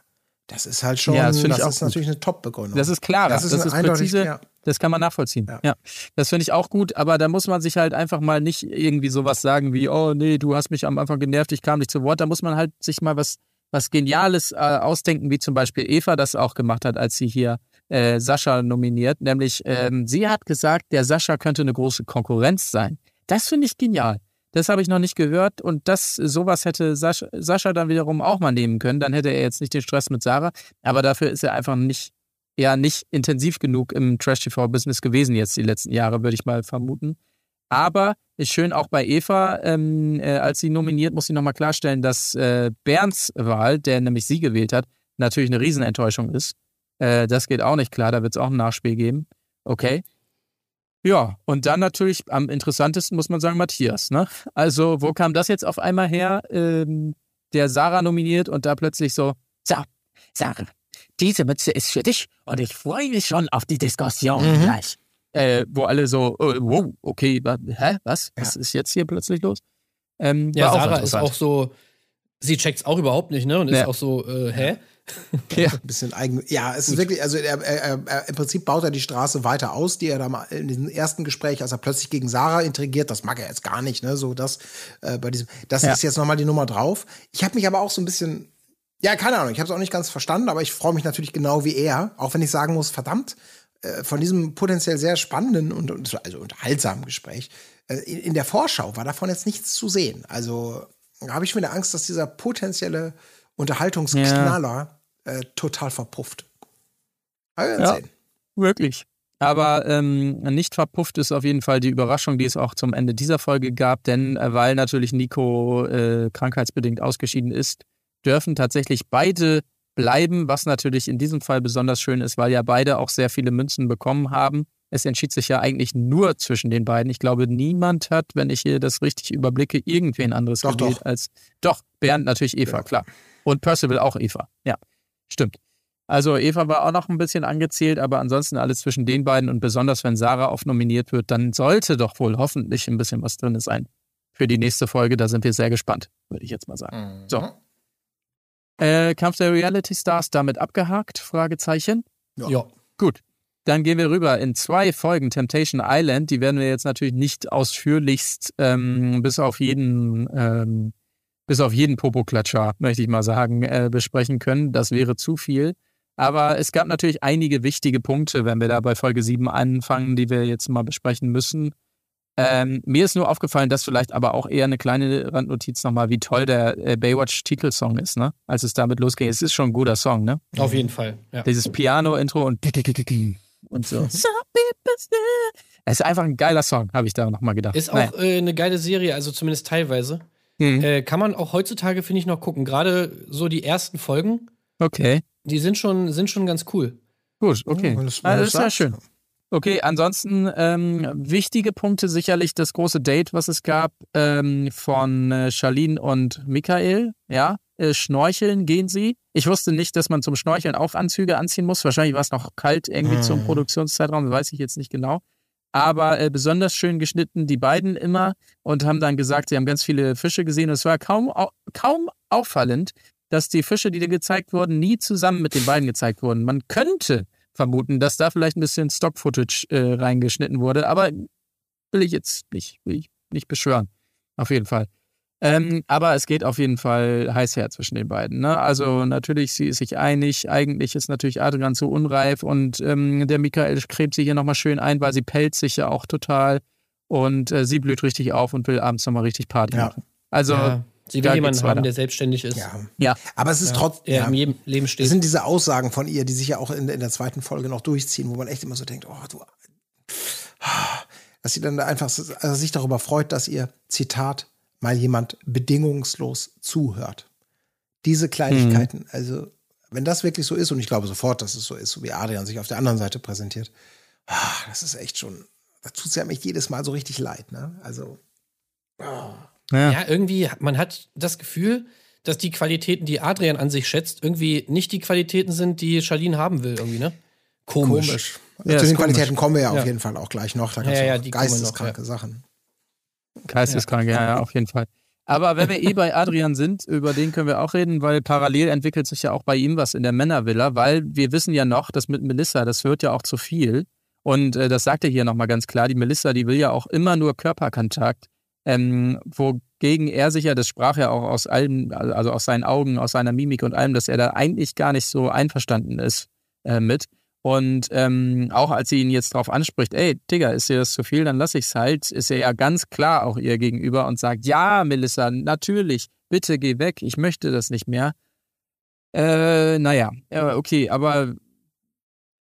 Das ist halt schon, Ja, das auch ist gut. natürlich eine Top-Begründung. Das ist klar, das Das ist, ist eine eindeutig- präzise, ja. das kann man nachvollziehen. Ja. Ja. Das finde ich auch gut, aber da muss man sich halt einfach mal nicht irgendwie sowas sagen wie, oh nee, du hast mich am Anfang genervt, ich kam nicht zu Wort. Da muss man halt sich mal was, was Geniales äh, ausdenken, wie zum Beispiel Eva das auch gemacht hat, als sie hier äh, Sascha nominiert. Nämlich, ähm, sie hat gesagt, der Sascha könnte eine große Konkurrenz sein. Das finde ich genial. Das habe ich noch nicht gehört und das, sowas hätte Sascha, Sascha dann wiederum auch mal nehmen können. Dann hätte er jetzt nicht den Stress mit Sarah, aber dafür ist er einfach nicht, ja, nicht intensiv genug im Trash-TV-Business gewesen jetzt die letzten Jahre, würde ich mal vermuten. Aber ist schön auch bei Eva, ähm, äh, als sie nominiert, muss ich nochmal klarstellen, dass äh, Bernds Wahl, der nämlich sie gewählt hat, natürlich eine Riesenenttäuschung ist. Äh, das geht auch nicht klar, da wird es auch ein Nachspiel geben. Okay. Ja, und dann natürlich am interessantesten muss man sagen Matthias. Ne? Also, wo kam das jetzt auf einmal her? Ähm, der Sarah nominiert und da plötzlich so, so, Sarah, diese Mütze ist für dich und ich freue mich schon auf die Diskussion Mhm. gleich. Äh, wo alle so, äh, wow, okay, hä, was? Was ist jetzt hier plötzlich los? Ähm, Ja, Sarah ist interessant. auch so, sie checkt's auch überhaupt nicht, ne? Und ist Ja. auch so, äh, hä? Ja. ein bisschen eigen. Ja, es ist wirklich, also er, er, er, im Prinzip baut er die Straße weiter aus, die er da mal in diesem ersten Gespräch, als er plötzlich gegen Sarah intrigiert, das mag er jetzt gar nicht, ne? So das äh, bei diesem, das Ja. ist jetzt nochmal die Nummer drauf. Ich habe mich aber auch so ein bisschen, ja, keine Ahnung, ich habe es auch nicht ganz verstanden, aber ich freue mich natürlich genau wie er, auch wenn ich sagen muss, verdammt, äh, von diesem potenziell sehr spannenden und, und also unterhaltsamen Gespräch äh, in, in der Vorschau war davon jetzt nichts zu sehen. Also habe ich mir Angst, dass dieser potenzielle Unterhaltungsknaller äh, total verpufft. Ja. sehen. Wirklich. Aber ähm, nicht verpufft ist auf jeden Fall die Überraschung, die es auch zum Ende dieser Folge gab, denn äh, weil natürlich Nico äh, krankheitsbedingt ausgeschieden ist, dürfen tatsächlich beide bleiben, was natürlich in diesem Fall besonders schön ist, weil ja beide auch sehr viele Münzen bekommen haben. Es entschied sich ja eigentlich nur zwischen den beiden. Ich glaube, niemand hat, wenn ich hier das richtig überblicke, irgendwen anderes Doch, gewählt doch. als. Doch, Bernd natürlich Eva, Ja. klar. Und Percival auch Eva. Ja, stimmt. Also Eva war auch noch ein bisschen angezählt, aber ansonsten alles zwischen den beiden und besonders wenn Sarah oft nominiert wird, dann sollte doch wohl hoffentlich ein bisschen was drin sein für die nächste Folge. Da sind wir sehr gespannt, würde ich jetzt mal sagen. So. Äh, Kampf der Reality Stars damit abgehakt? Fragezeichen. Ja. Gut. Dann gehen wir rüber in zwei Folgen Temptation Island. Die werden wir jetzt natürlich nicht ausführlichst ähm, bis auf jeden ähm, bis auf jeden Popoklatscher, möchte ich mal sagen, äh, besprechen können. Das wäre zu viel. Aber es gab natürlich einige wichtige Punkte, wenn wir da bei Folge 7 anfangen, die wir jetzt mal besprechen müssen. Ähm, mir ist nur aufgefallen, dass vielleicht aber auch eher eine kleine Randnotiz nochmal, wie toll der äh, Baywatch-Titelsong ist, ne? Als es damit losging. Es ist schon ein guter Song, ne? Auf jeden Fall. Ja. Dieses Piano-Intro und und so. Es ist einfach ein geiler Song, habe ich da nochmal gedacht. Ist auch Naja. äh, eine geile Serie, also zumindest teilweise. Mhm. Äh, kann man auch heutzutage, finde ich, noch gucken. Gerade so die ersten Folgen, Okay, die sind schon, sind schon ganz cool. gut, okay. du's- wenn also, das ist ja schön. Okay, ansonsten ähm, wichtige Punkte sicherlich das große Date, was es gab ähm, von äh, Charlene und Michael. Ja, äh, schnorcheln gehen sie. Ich wusste nicht, dass man zum Schnorcheln auch Anzüge anziehen muss. Wahrscheinlich war es noch kalt irgendwie zum Mhm. Produktionszeitraum, weiß ich jetzt nicht genau. Aber äh, besonders schön geschnitten die beiden immer und haben dann gesagt, sie haben ganz viele Fische gesehen. Und es war kaum, au kaum auffallend, dass die Fische, die da gezeigt wurden, nie zusammen mit den beiden gezeigt wurden. Man könnte vermuten, dass da vielleicht ein bisschen Stock-Footage äh, reingeschnitten wurde, aber will ich jetzt nicht, will ich nicht beschwören. Auf jeden Fall. Ähm, aber es geht auf jeden Fall heiß her zwischen den beiden. Ne? Also natürlich, sie ist sich einig. Eigentlich ist natürlich Adrian zu unreif und ähm, der Michael gräbt sich hier nochmal schön ein, weil sie pellt sich ja auch total und äh, sie blüht richtig auf und will abends nochmal richtig Party Ja. machen. Also ja, sie will jemanden haben, weiter. der selbstständig ist. Ja. Ja. Aber es ist trotzdem. Der Ja. in jedem Leben steht. Das sind diese Aussagen von ihr, die sich ja auch in, in der zweiten Folge noch durchziehen, wo man echt immer so denkt, oh, du. Dass sie dann da einfach so- also sich darüber freut, dass ihr, Zitat, mal jemand bedingungslos zuhört. Diese Kleinigkeiten, also, wenn das wirklich so ist, und ich glaube sofort, dass es so ist, so wie Adrian sich auf der anderen Seite präsentiert, ah, das ist echt schon, da tut es ja mich jedes Mal so richtig leid, ne? Also, ja. Ja, irgendwie, man hat das Gefühl, dass die Qualitäten, die Adrian an sich schätzt, irgendwie nicht die Qualitäten sind, die Charlene haben will, irgendwie, ne? Komisch. komisch. Ja, Zu den Qualitäten komisch. kommen wir ja, Ja. auf jeden Fall auch gleich noch. Da Ja, gibt's ja, noch noch, geisteskranke ja. Sachen. Geisteskrank, ja. ja, auf jeden Fall. Aber wenn wir eh bei Adrian sind, über den können wir auch reden, weil parallel entwickelt sich ja auch bei ihm was in der Männervilla, weil wir wissen ja noch, dass mit Melissa, das wird ja auch zu viel. Und äh, das sagt er hier nochmal ganz klar, die Melissa, die will ja auch immer nur Körperkontakt, ähm, wogegen er sich ja, das sprach ja auch aus allem, also aus seinen Augen, aus seiner Mimik und allem, dass er da eigentlich gar nicht so einverstanden ist äh, mit. Und ähm, auch als sie ihn jetzt darauf anspricht, ey, Digga, ist dir das zu viel, dann lass ich's halt, ist er ja ganz klar auch ihr gegenüber und sagt, ja, Melissa, natürlich, bitte geh weg, ich möchte das nicht mehr. Äh, naja, ja, okay, aber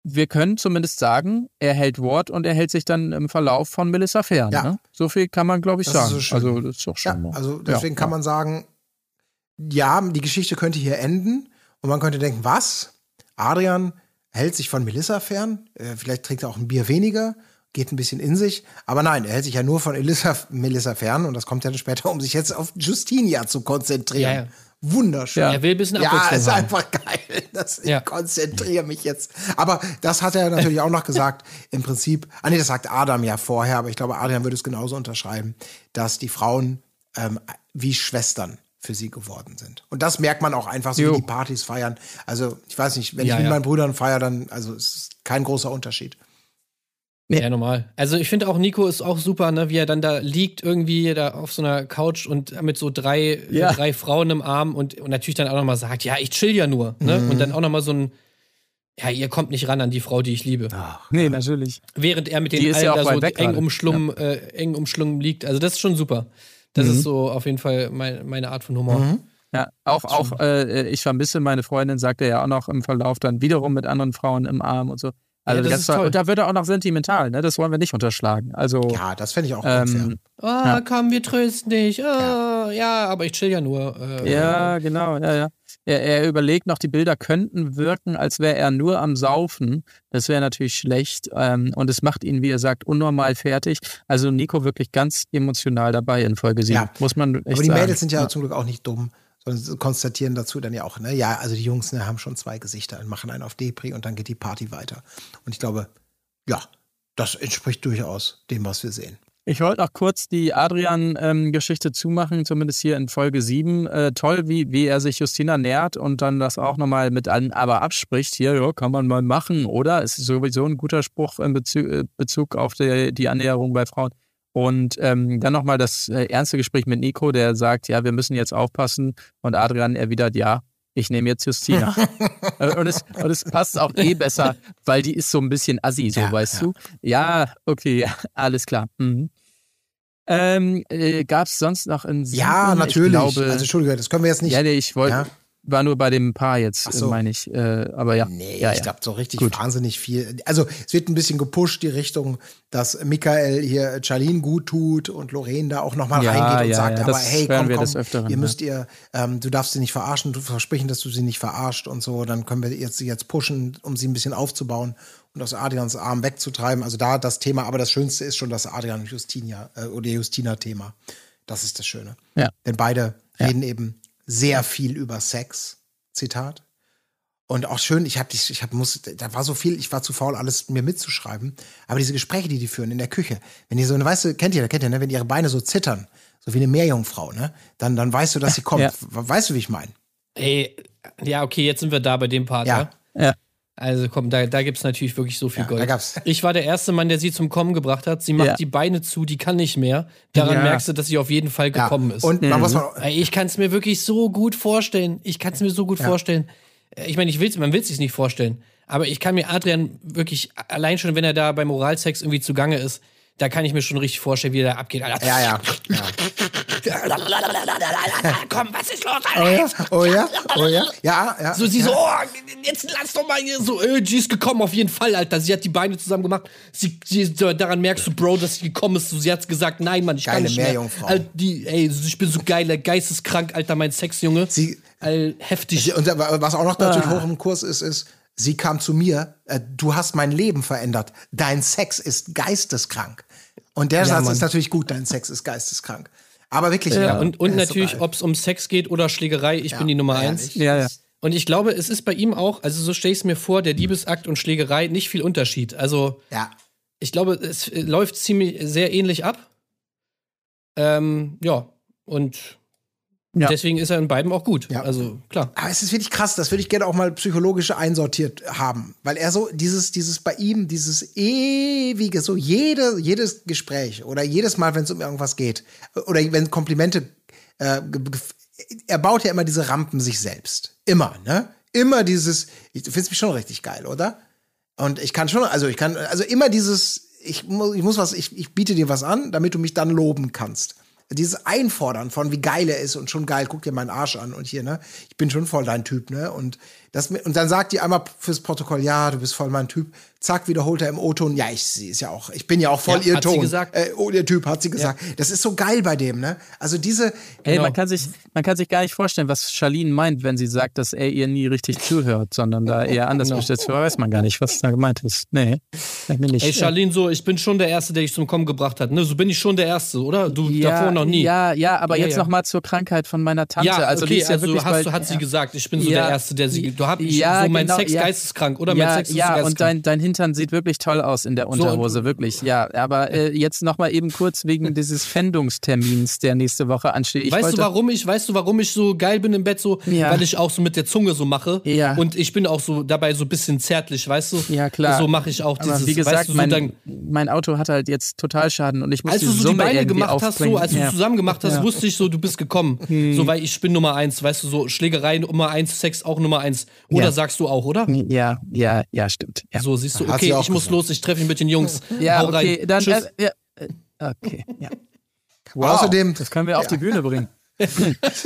wir können zumindest sagen, er hält Wort und er hält sich dann im Verlauf von Melissa fern. Ja. Ne? So viel kann man, glaube ich, Das sagen. so also, das ist doch Ja, schon. mal. also deswegen Ja, kann ja. man sagen, ja, die Geschichte könnte hier enden und man könnte denken, was? Adrian hält sich von Melissa fern, äh, vielleicht trinkt er auch ein Bier weniger, geht ein bisschen in sich, aber nein, er hält sich ja nur von Elissa, Melissa fern und das kommt ja dann später, um sich jetzt auf Justinia zu konzentrieren. Ja, ja. Wunderschön. Er will ein bisschen Ja, Abwechslung ist haben. einfach geil. Das, Ja. Ich konzentriere mich jetzt. Aber das hat er natürlich auch noch gesagt. Im Prinzip, ah nee, das sagt Adam ja vorher, aber ich glaube, Adrian würde es genauso unterschreiben, dass die Frauen ähm, wie Schwestern für sie geworden sind. Und das merkt man auch einfach, so Jo. wie die Partys feiern. Also, ich weiß nicht, wenn Ja, ich mit ja. meinen Brüdern feiere, dann, also es ist kein großer Unterschied. Ja, normal. Also ich finde auch Nico ist auch super, ne, wie er dann da liegt irgendwie da auf so einer Couch und mit so drei, Ja. drei Frauen im Arm und, und natürlich dann auch nochmal sagt, ja, ich chill ja nur, ne? Mhm. Und dann auch nochmal so ein, ja, ihr kommt nicht ran an die Frau, die ich liebe. Nee, natürlich. Während er mit den ist allen ja da so eng umschlungen, äh, eng umschlungen liegt. Also das ist schon super. Das Mhm. ist so auf jeden Fall mein, meine Art von Humor. Mhm. Ja, auch, auch äh, ich vermisse meine Freundin, sagt er ja auch noch im Verlauf dann wiederum mit anderen Frauen im Arm und so. Also das ganz ist toll. Und da wird er auch noch sentimental, ne? Das wollen wir nicht unterschlagen. Also Ja, das fände ich auch ähm, Oh, komm, wir trösten dich. Oh, ja. aber ich chill ja nur. Äh, ja, genau, ja, ja. Er, er überlegt noch, die Bilder könnten wirken, als wäre er nur am Saufen. Das wäre natürlich schlecht. Ähm, und es macht ihn, wie er sagt, unnormal fertig. Also Nico wirklich ganz emotional dabei in Folge 7. Ja. Muss man echt Aber die sagen. Mädels sind ja, zum Glück auch nicht dumm, sondern sie konstatieren dazu dann ja auch, ne, ja, also die Jungs ne, haben schon zwei Gesichter und machen einen auf Depri und dann geht die Party weiter. Und ich glaube, ja, das entspricht durchaus dem, was wir sehen. Ich wollte noch kurz die Adrian-Geschichte zumachen, zumindest hier in Folge 7. Äh, toll, wie, wie er sich Justina nährt und dann das auch nochmal mit allen aber abspricht. Hier, ja, kann man mal machen, oder? Es ist sowieso ein guter Spruch in Bezug, äh, Bezug auf die, die Annäherung bei Frauen. Und ähm, dann nochmal das äh, ernste Gespräch mit Nico, der sagt, ja, wir müssen jetzt aufpassen. Und Adrian erwidert, ja, ich nehme jetzt Justina. Äh, und, es, und es passt auch eh besser, weil die ist so ein bisschen assi, so Ja, weißt ja. du. Ja, okay, alles klar. Mhm. Ähm, äh, Gab es sonst noch in Sieben? Ja, natürlich. Ich glaube, also Entschuldige, das können wir jetzt nicht. ja, nee, ich wollte, Ja. War nur bei dem Paar jetzt, Ach so. meine ich. Äh, aber ja. Nee, ja, ich glaube so richtig Gut. wahnsinnig viel. Also es wird ein bisschen gepusht, die Richtung, dass Michael hier Charlene gut tut und Lorraine da auch nochmal Ja, reingeht und ja, sagt, aber hey, komm, wir komm, Öfteren, ihr müsst ihr, ähm, du darfst sie nicht verarschen, du versprechen, dass du sie nicht verarscht und so, dann können wir jetzt sie jetzt pushen, um sie ein bisschen aufzubauen und aus Adrians Arm wegzutreiben. Also da das Thema, aber das Schönste ist schon das Adrian und Justina äh, oder Justina-Thema. Das ist das Schöne. Ja. Denn beide reden eben sehr viel über Sex. Zitat. Und auch schön, ich habe dich, ich hab, muss, da war so viel, ich war zu faul, alles mir mitzuschreiben. Aber diese Gespräche, die die führen in der Küche, wenn die so eine, weißt du, kennt ihr, kennt ihr, ne, wenn ihre Beine so zittern, so wie eine Meerjungfrau, ne, dann, dann weißt du, dass sie kommt. Ja. Weißt du, wie ich meine? Ey, ja, okay, jetzt sind wir da bei dem Part, Ja. ja. Ja. Also komm, da, da gibt es natürlich wirklich so viel Ja, Gold. da gab's- Ich war der erste Mann, der sie zum Kommen gebracht hat. Sie macht Ja. die Beine zu, die kann nicht mehr. Daran Ja. merkst du, dass sie auf jeden Fall Ja. gekommen ist. Und man muss Ey, Ich kann es mir wirklich so gut vorstellen. Ich kann es mir so gut vorstellen. Äh, Ich meine, ich will's, man will es sich nicht vorstellen. Aber ich kann mir Adrian wirklich, allein schon, wenn er da beim Oralsex irgendwie zugange ist, da kann ich mir schon richtig vorstellen, wie er da abgeht. Alter. ja, ja. ja. Komm, was ist los? Oh ja, oh ja, oh ja. Ja, ja. So, sie so, oh, jetzt lass doch mal hier so, äh, sie ist gekommen, auf jeden Fall, Alter. Sie hat die Beine zusammen gemacht. Sie, sie, daran merkst du, Bro, dass sie gekommen ist. So, sie hat gesagt, nein, Mann, ich kann Geile nicht mehr. Meerjungfrau. Alter, die, ey, ich bin so geil, geisteskrank, Alter, mein Sexjunge. Sie- All, heftig. Sie- Und was auch noch Ah. natürlich hoch im Kurs ist, ist, sie kam zu mir, äh, du hast mein Leben verändert. Dein Sex ist geisteskrank. Und der Satz Mann. ist natürlich gut, dein Sex ist geisteskrank. Aber wirklich, ja, und, und natürlich, ob es um Sex geht oder Schlägerei, ich bin die Nummer eins. Ja, ja. Und ich glaube, es ist bei ihm auch, also so stelle ich es mir vor, der Diebesakt und Schlägerei nicht viel Unterschied. Also Ja. ich glaube, es äh, läuft ziemlich sehr ähnlich ab. Ähm, ja, und Ja. deswegen ist er in beiden auch gut. Ja. Also klar. Aber es ist wirklich krass, das würde ich gerne auch mal psychologisch einsortiert haben. Weil er so, dieses, dieses bei ihm, dieses ewige, so jede, jedes Gespräch oder jedes Mal, wenn es um irgendwas geht, oder wenn Komplimente, äh, er baut ja immer diese Rampen sich selbst. Immer, ne? Immer dieses, ich- du findest mich schon richtig geil, oder? Und ich kann schon, also ich kann, also immer dieses, ich muss, ich muss was, ich, ich biete dir was an, damit du mich dann loben kannst. Dieses Einfordern von wie geil er ist und schon geil, guck dir meinen Arsch an und hier, ne? Ich bin schon voll dein Typ, ne? Und das, und dann sagt die einmal fürs Protokoll, ja, du bist voll mein Typ. Zack, wiederholt er im O-Ton, ja, ich, sie ist ja auch, ich bin ja auch voll Ja, ihr hat sie Ton. gesagt. Äh, oh, ihr Typ, hat sie gesagt. Das ist so geil bei dem, ne? Also diese, Ey, Genau. man, kann sich, man kann sich gar nicht vorstellen, was Charlene meint, wenn sie sagt, dass er ihr nie richtig zuhört, sondern da eher anders Genau. gestellt ist. Weiß man gar nicht, was da gemeint ist. Nee, nicht. Ey, Charlene, so, ich bin schon der Erste, der dich zum Kommen gebracht hat. Ne? So bin ich schon der Erste, oder? Du ja, davor noch nie. Ja, ja, aber Ja, jetzt ja. noch mal zur Krankheit von meiner Tante. Ja, also okay, ja also hast bald, du, hat sie ja. gesagt, ich bin so Ja, der Erste, der sie. Du hast ja, so mein genau, Sex ja. geisteskrank, oder? Mein ja, Sex ist ja, und geisteskrank. dein, dein Hintern sieht wirklich toll aus in der Unterhose, wirklich. Ja, aber äh, jetzt noch mal eben kurz wegen dieses Fändungstermins, der nächste Woche ansteht. Ich weißt du, warum ich, weißt du, warum ich so geil bin im Bett, so, Ja. weil ich auch so mit der Zunge so mache. Ja. Und ich bin auch so dabei so ein bisschen zärtlich, weißt du? Ja, klar. So mache ich auch Aber dieses, wie gesagt, weißt du, so mein, dann, mein Auto hat halt jetzt Totalschaden und ich muss als du so die Beine gemacht hast, so, als du ja. zusammen gemacht hast, Ja. Hm. wusste ich so, du bist gekommen. So, weil ich bin Nummer eins, weißt du, so Schlägerei Nummer eins, Sex auch Nummer eins. Oder Ja. sagst du auch, oder? Ja, ja, ja, stimmt. So, siehst du, Sie okay, ich muss gesagt. los, ich treffe mich mit den Jungs. ja Hau okay, rein. dann. Tschüss. Äh, ja, äh, okay, ja. außerdem, Das können wir auf die Bühne bringen. das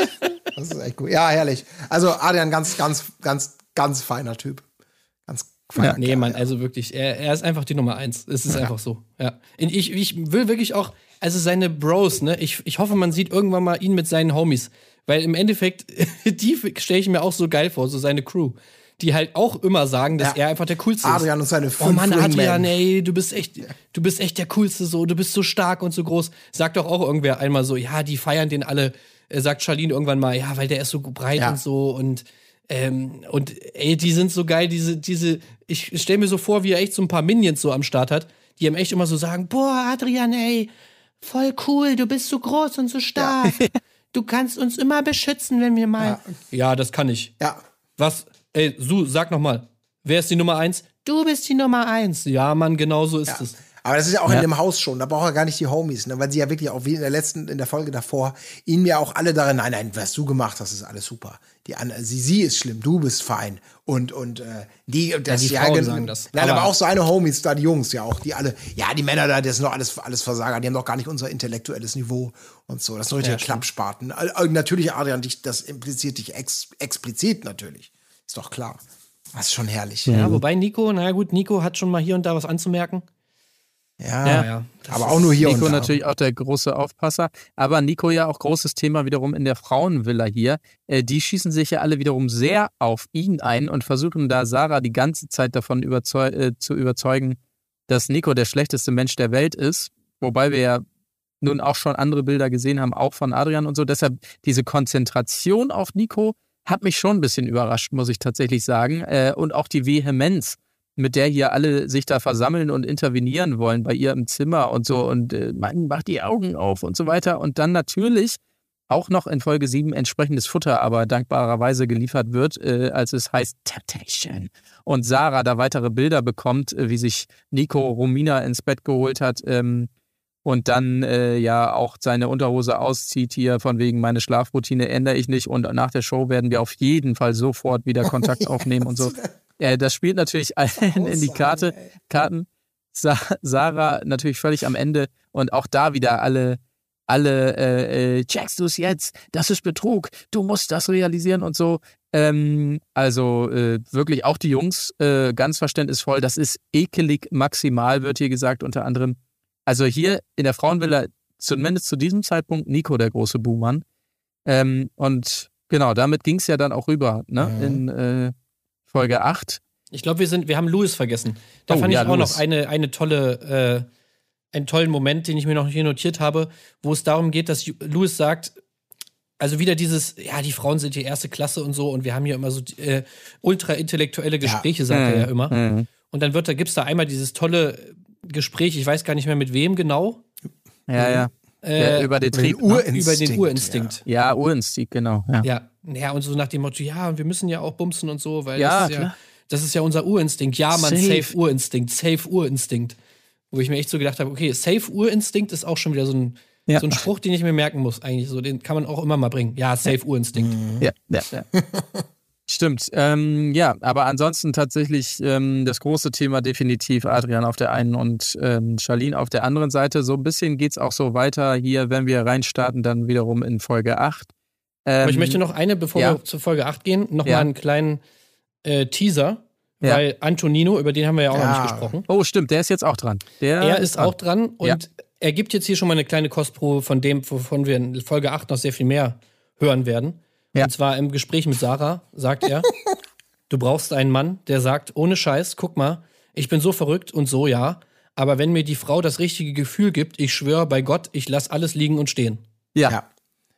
ist echt gut. Ja, herrlich. Also Adrian, ganz, ganz, ganz, ganz feiner Typ. Ganz feiner Nee, Kerl, Mann, ja. also wirklich, er, er ist einfach die Nummer eins. Es ist einfach so. Ja. Und ich, ich will wirklich auch, also seine Bros, ne, ich, ich hoffe, man sieht irgendwann mal ihn mit seinen Homies. Weil im Endeffekt, die stelle ich mir auch so geil vor, so seine Crew. Die halt auch immer sagen, dass Ja. er einfach der Coolste ist. Adrian und seine Oh fünf Mann, Wingmen. Adrian, ey, du bist echt, du bist echt der Coolste so, du bist so stark und so groß. Sagt doch auch irgendwer einmal so, ja, die feiern den alle. Er sagt Charlene irgendwann mal, ja, weil der ist so breit Ja. und so und ähm, und ey, die sind so geil, diese, diese, ich stelle mir so vor, wie er echt so ein paar Minions so am Start hat, die ihm echt immer so sagen, boah, Adrian, ey, voll cool, du bist so groß und so stark. Du kannst uns immer beschützen, wenn wir mal. Ja, das kann ich. Ja. Was? Ey, Su, sag noch mal. Wer ist die Nummer eins? Du bist die Nummer eins. Ja, Mann, genau so ist es. Aber das ist ja auch in dem Haus schon, da braucht er gar nicht die Homies, ne? weil sie ja wirklich auch wie in der letzten, in der Folge davor, ihnen ja auch alle darin, nein, nein, was du gemacht hast, ist alles super. Die an, sie, sie ist schlimm, du bist fein. Und, und äh, die, das, die Frauen sagen das. Nein, aber, Aber- auch seine Homies, da die Jungs ja auch, die alle, ja, die Männer da, das sind doch alles, alles Versager, die haben doch gar nicht unser intellektuelles Niveau und so. Das sind richtige Klappspaten. Äh, Natürlich, Adrian, dich, das impliziert dich ex, explizit natürlich. Ist doch klar. Das ist schon herrlich. Ja, wobei Nico, na gut, Nico hat schon mal hier und da was anzumerken. Ja, Ja, ja. aber auch nur hier Nico und da. natürlich auch der große Aufpasser. Aber Nico ja auch großes Thema wiederum in der Frauenvilla hier. Äh, die schießen sich ja alle wiederum sehr auf ihn ein und versuchen da Sarah die ganze Zeit davon überzeu äh, zu überzeugen, dass Nico der schlechteste Mensch der Welt ist. Wobei wir ja nun auch schon andere Bilder gesehen haben, auch von Adrian und so. Deshalb diese Konzentration auf Nico hat mich schon ein bisschen überrascht, muss ich tatsächlich sagen. Äh, und auch die Vehemenz, mit der hier alle sich da versammeln und intervenieren wollen bei ihr im Zimmer und so und äh, Mann, mach die Augen auf und so weiter. Und dann natürlich auch noch in Folge 7 entsprechendes Futter aber dankbarerweise geliefert wird, äh, als es heißt Temptation. Und Sarah da weitere Bilder bekommt, äh, wie sich Nico Romina ins Bett geholt hat ähm, und dann äh, ja auch seine Unterhose auszieht hier von wegen meine Schlafroutine ändere ich nicht und nach der Show werden wir auf jeden Fall sofort wieder Kontakt aufnehmen und so. Äh, das spielt natürlich allen in die Karte, Karten. Sa Sarah natürlich völlig am Ende und auch da wieder alle alle, äh, äh, checkst du es jetzt, das ist Betrug, du musst das realisieren und so. Ähm, also äh, wirklich auch die Jungs äh, ganz verständnisvoll, das ist ekelig maximal, wird hier gesagt unter anderem. Also hier in der Frauenvilla, zumindest zu diesem Zeitpunkt, Nico der große Buhmann. Ähm, und genau, damit ging es ja dann auch rüber, ne? Mhm. In äh, Folge 8. Ich glaube, wir sind, wir haben Louis vergessen. Da Oh, fand ja, ich auch Louis. noch eine, eine tolle, äh, einen tollen Moment, den ich mir noch hier notiert habe, wo es darum geht, dass Louis sagt, also wieder dieses, ja, die Frauen sind die erste Klasse und so und wir haben hier immer so äh, ultra intellektuelle Gespräche, sagt er ja immer. Mhm. Und dann wird da, gibt's da einmal dieses tolle Gespräch, ich weiß gar nicht mehr mit wem genau, Ja, ja. äh, ja über den Über den ne? Urinstinkt. über den Urinstinkt. Ja, Urinstinkt, genau. Ja. Ja, ja, und so nach dem Motto, ja, wir müssen ja auch bumsen und so, weil Ja, das, ist ja, das ist ja unser Urinstinkt. Ja, man, Safe. safe, Urinstinkt, safe Urinstinkt. Wo ich mir echt so gedacht habe, okay, safe Urinstinkt ist auch schon wieder so ein, Ja. so ein Spruch, den ich mir merken muss, eigentlich. So, den kann man auch immer mal bringen. Ja, safe Urinstinkt. Ja, ja, ja. Stimmt. Ähm, ja, aber ansonsten tatsächlich ähm, das große Thema definitiv Adrian auf der einen und ähm, Charlene auf der anderen Seite. So ein bisschen geht's auch so weiter hier, wenn wir reinstarten, dann wiederum in Folge 8. Ähm, Aber ich möchte noch eine, bevor ja. wir zur Folge 8 gehen, noch Ja. mal einen kleinen äh, Teaser. Ja. Weil Antonino, über den haben wir ja auch noch nicht gesprochen. Oh, stimmt, der ist jetzt auch dran. Der er ist auch dran und Ja. er gibt jetzt hier schon mal eine kleine Kostprobe von dem, wovon wir in Folge 8 noch sehr viel mehr hören werden. Ja. Und zwar im Gespräch mit Sarah sagt er, du brauchst einen Mann, der sagt, ohne Scheiß, guck mal, ich bin so verrückt und so, ja, aber wenn mir die Frau das richtige Gefühl gibt, ich schwöre bei Gott, ich lass alles liegen und stehen. Ja. Ja.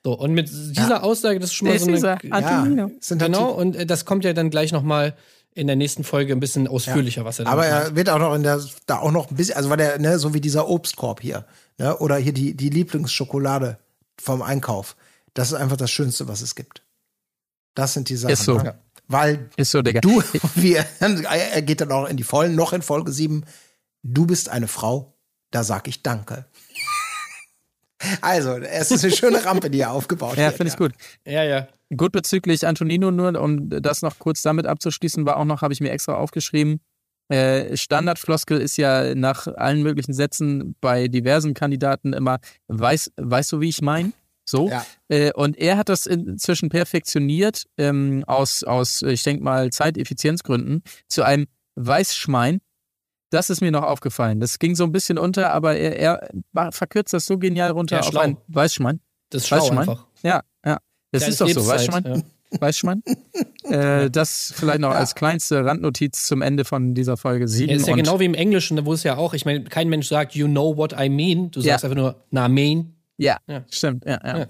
So, und mit dieser Aussage, das ist schon mal ist so dieser eine, Antonino. sind halt Genau, und äh, das kommt ja dann gleich noch mal in der nächsten Folge ein bisschen ausführlicher, was er Aber damit macht. er wird auch noch in der, da auch noch ein bisschen, also war der, ne, so wie dieser Obstkorb hier, ne, oder hier die, die Lieblingsschokolade vom Einkauf. Das ist einfach das Schönste, was es gibt. Das sind die Sachen. Ist so. Ne? Weil Ist so, Digga. du, wir, er geht dann auch in die Vollen, noch in Folge 7. Du bist eine Frau, da sag ich Danke. Also, es ist eine schöne Rampe, die er aufgebaut Ja, wird. finde ich gut. Ja, ja. Gut bezüglich Antonino nur, um das noch kurz damit abzuschließen, war auch noch, habe ich mir extra aufgeschrieben, äh, Standardfloskel ist ja nach allen möglichen Sätzen bei diversen Kandidaten immer, weiß, weißt du, wie ich meine? So. Ja. Äh, und er hat das inzwischen perfektioniert, ähm, aus, aus, ich denke mal, Zeiteffizienzgründen, zu einem Weißschmein. Das ist mir noch aufgefallen. Das ging so ein bisschen unter, aber er, er verkürzt das so genial runter Ja, auf schlau. ein Weißschmein. Das ist schlau Weißschwein? einfach. Ja, ja. Das Kleine ist doch so, Weißschwein? ja. Weißschwein? äh, das vielleicht noch als kleinste Randnotiz zum Ende von dieser Folge 7. Ja, ist ja genau wie im Englischen, wo es ja auch, ich meine, kein Mensch sagt, you know what I mean. Du Ja. sagst einfach nur, na, mean. Ja, Ja. stimmt, ja, ja.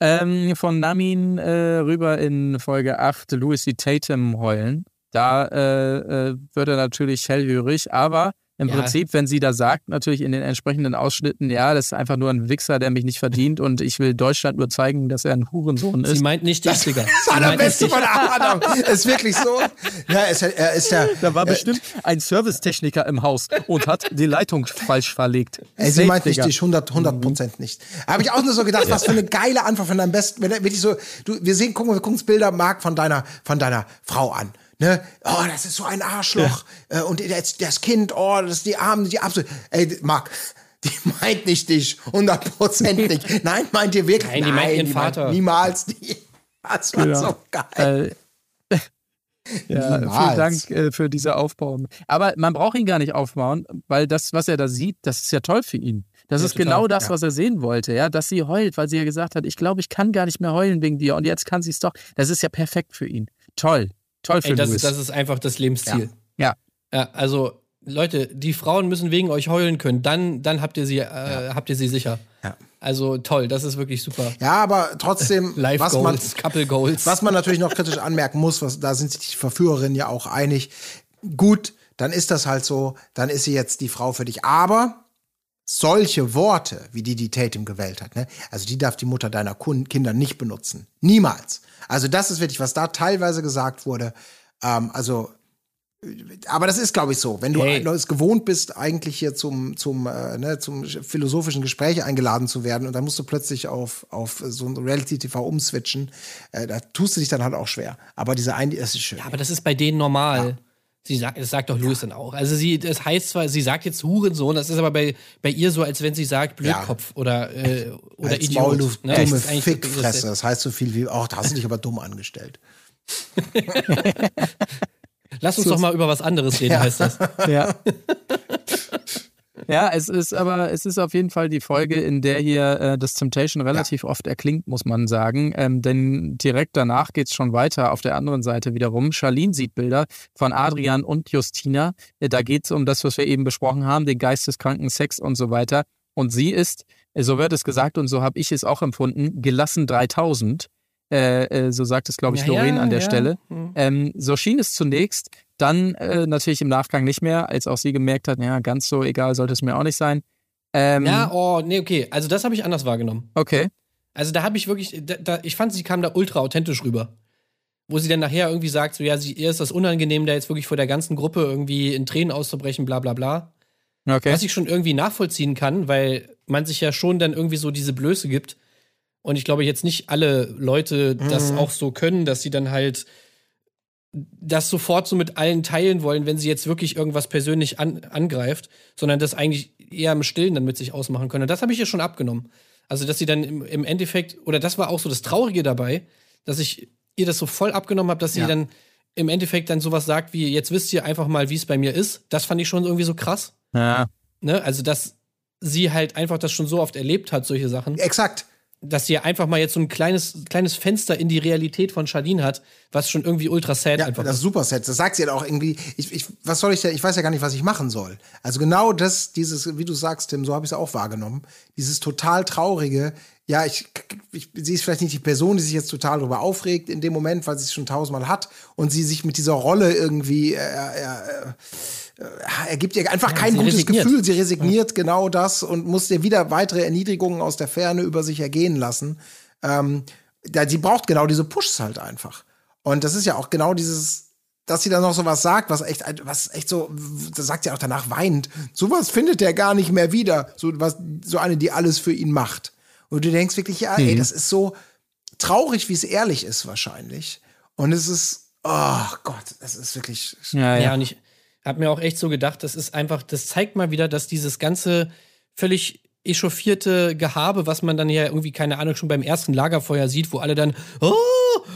Ähm, von Namin äh, rüber in Folge 8 Louis C. Tatum heulen. Da äh, äh, wird er natürlich hellhörig, aber im Ja. Prinzip, wenn sie da sagt, natürlich in den entsprechenden Ausschnitten, ja, das ist einfach nur ein Wichser, der mich nicht verdient und ich will Deutschland nur zeigen, dass er ein Hurensohn Sie ist. meint nicht dich, Digga. Das Sie war der meint nicht Beste von Adam. Ist wirklich so. Ja, er ist, ja- er ist ja. Da war bestimmt ein Servicetechniker im Haus und hat die Leitung falsch verlegt. Ey, sie Safe, meint nicht dich, 100 100 Prozent nicht. Habe ich auch nur so gedacht, was für eine geile Antwort von deinem besten, wenn er wirklich so, du, wir sehen, gucken, wir gucken uns Bilder, Marc, von deiner, von deiner Frau an. Ne? Oh, das ist so ein Arschloch. Äh, Und das, das Kind, oh, das ist die Arme, die absolut. Ey, Marc, die meint nicht dich, 100 Prozent nicht. Nein, meint ihr wirklich? Nein, die meint ihren meint Vater. niemals die. Das war Ja. so geil. Äh, ja, Niemals. vielen Dank äh, für diese Aufbau. Aber man braucht ihn gar nicht aufbauen, weil das, was er da sieht, das ist ja toll für ihn. Das Ja, ist total. genau das, Ja. was er sehen wollte, ja, dass sie heult, weil sie ja gesagt hat, ich glaube, ich kann gar nicht mehr heulen wegen dir und jetzt kann sie es doch. Das ist ja perfekt für ihn. Toll. Toll für Ey, das, Louis. das ist einfach das Lebensziel. Ja. Ja, also, Leute, die Frauen müssen wegen euch heulen können. Dann, dann habt ihr sie, äh, habt ihr sie sicher. Ja. Also toll, das ist wirklich super. Ja, aber trotzdem, Life was man, Goals, Couple Goals. Was man natürlich noch kritisch anmerken muss, was, da sind sich die Verführerinnen ja auch einig. Gut, dann ist das halt so, dann ist sie jetzt die Frau für dich. Aber solche Worte, wie die die Tatum gewählt hat, ne? also die darf die Mutter deiner Kinder nicht benutzen. Niemals. Also das ist wirklich, was da teilweise gesagt wurde. Ähm, also, aber das ist, glaube ich, so. Wenn du Hey. es gewohnt bist, eigentlich hier zum, zum, äh, ne, zum philosophischen Gespräch eingeladen zu werden und dann musst du plötzlich auf, auf so ein Reality-TV umswitchen, äh, da tust du dich dann halt auch schwer. Aber diese ein, das ist schön. Ja, aber das ist bei denen normal. Sie sagt, das sagt doch Louis dann auch. Also sie, das heißt zwar, sie sagt jetzt Hurensohn, das ist aber bei, bei ihr so, als wenn sie sagt Blödkopf oder, äh, oder Als Maul, du Idiot. Ne? dumme Fickfresse. Das heißt so viel wie, ach, da hast du dich aber dumm angestellt. Lass uns doch mal über was anderes reden, heißt das. Ja. Ja, es ist aber, es ist auf jeden Fall die Folge, in der hier äh, das Temptation relativ oft erklingt, muss man sagen. Ähm, denn direkt danach geht's schon weiter. Auf der anderen Seite wiederum. Charlene sieht Bilder von Adrian und Justina. Äh, da geht's um das, was wir eben besprochen haben, den geisteskranken Sex und so weiter. Und sie ist, äh, so wird es gesagt und so habe ich es auch empfunden, gelassen 3000. Äh, äh, so sagt es, glaube ich, Ja, Lorraine ja, an der ja. Stelle. Hm. Ähm, so schien es zunächst, dann äh, natürlich im Nachgang nicht mehr, als auch sie gemerkt hat, ja, ganz so egal sollte es mir auch nicht sein. Ähm, Ja, oh, nee, okay. Also das habe ich anders wahrgenommen. Okay. Also da habe ich wirklich, da, da, ich fand, sie kam da ultra authentisch rüber. Wo sie dann nachher irgendwie sagt, so ja, sie, ihr ist das unangenehm, da jetzt wirklich vor der ganzen Gruppe irgendwie in Tränen auszubrechen, bla bla bla. Okay. Was ich schon irgendwie nachvollziehen kann, weil man sich ja schon dann irgendwie so diese Blöße gibt. Und ich glaube jetzt nicht alle Leute das auch so können, dass sie dann halt das sofort so mit allen teilen wollen, wenn sie jetzt wirklich irgendwas persönlich an, angreift, sondern das eigentlich eher im Stillen dann mit sich ausmachen können. Und das habe ich ihr schon abgenommen. Also, dass sie dann im, im Endeffekt, oder das war auch so das Traurige dabei, dass ich ihr das so voll abgenommen habe, dass sie Ja. dann im Endeffekt dann sowas sagt wie, jetzt wisst ihr einfach mal, wie es bei mir ist. Das fand ich schon irgendwie so krass. Ja. Ne? Also, dass sie halt einfach das schon so oft erlebt hat, solche Sachen, Exakt. Dass sie einfach mal jetzt so ein kleines, kleines Fenster in die Realität von Charlene hat, was schon irgendwie ultra sad Ja, einfach das ist. super Set. Das sagt sie ja auch irgendwie. Ich, ich, was soll ich denn? Ich weiß ja gar nicht, was ich machen soll. Also genau das, dieses, wie du sagst, Tim, so habe ich es auch wahrgenommen. Dieses total traurige. Ja, ich, ich, sie ist vielleicht nicht die Person, die sich jetzt total darüber aufregt in dem Moment, weil sie es schon tausendmal hat und sie sich mit dieser Rolle irgendwie äh, äh, äh, er gibt ihr einfach kein sie gutes resigniert. Gefühl. Sie resigniert genau das und muss dir wieder weitere Erniedrigungen aus der Ferne über sich ergehen lassen. Ähm, da, sie braucht genau diese Pushs halt einfach. Und das ist ja auch genau dieses, dass sie dann noch so was sagt, was echt, was echt so, das sagt sie auch danach weinend. Sowas findet er gar nicht mehr wieder. So was, so eine, die alles für ihn macht. Und du denkst wirklich, ja, ey, das ist so traurig, wie es ehrlich ist wahrscheinlich. Und es ist, oh Gott, das ist wirklich. Ja, Ja, ja. und ich habe mir auch echt so gedacht, das ist einfach, das zeigt mal wieder, dass dieses ganze völlig echauffierte Gehabe, was man dann ja irgendwie, keine Ahnung, schon beim ersten Lagerfeuer sieht, wo alle dann, oh,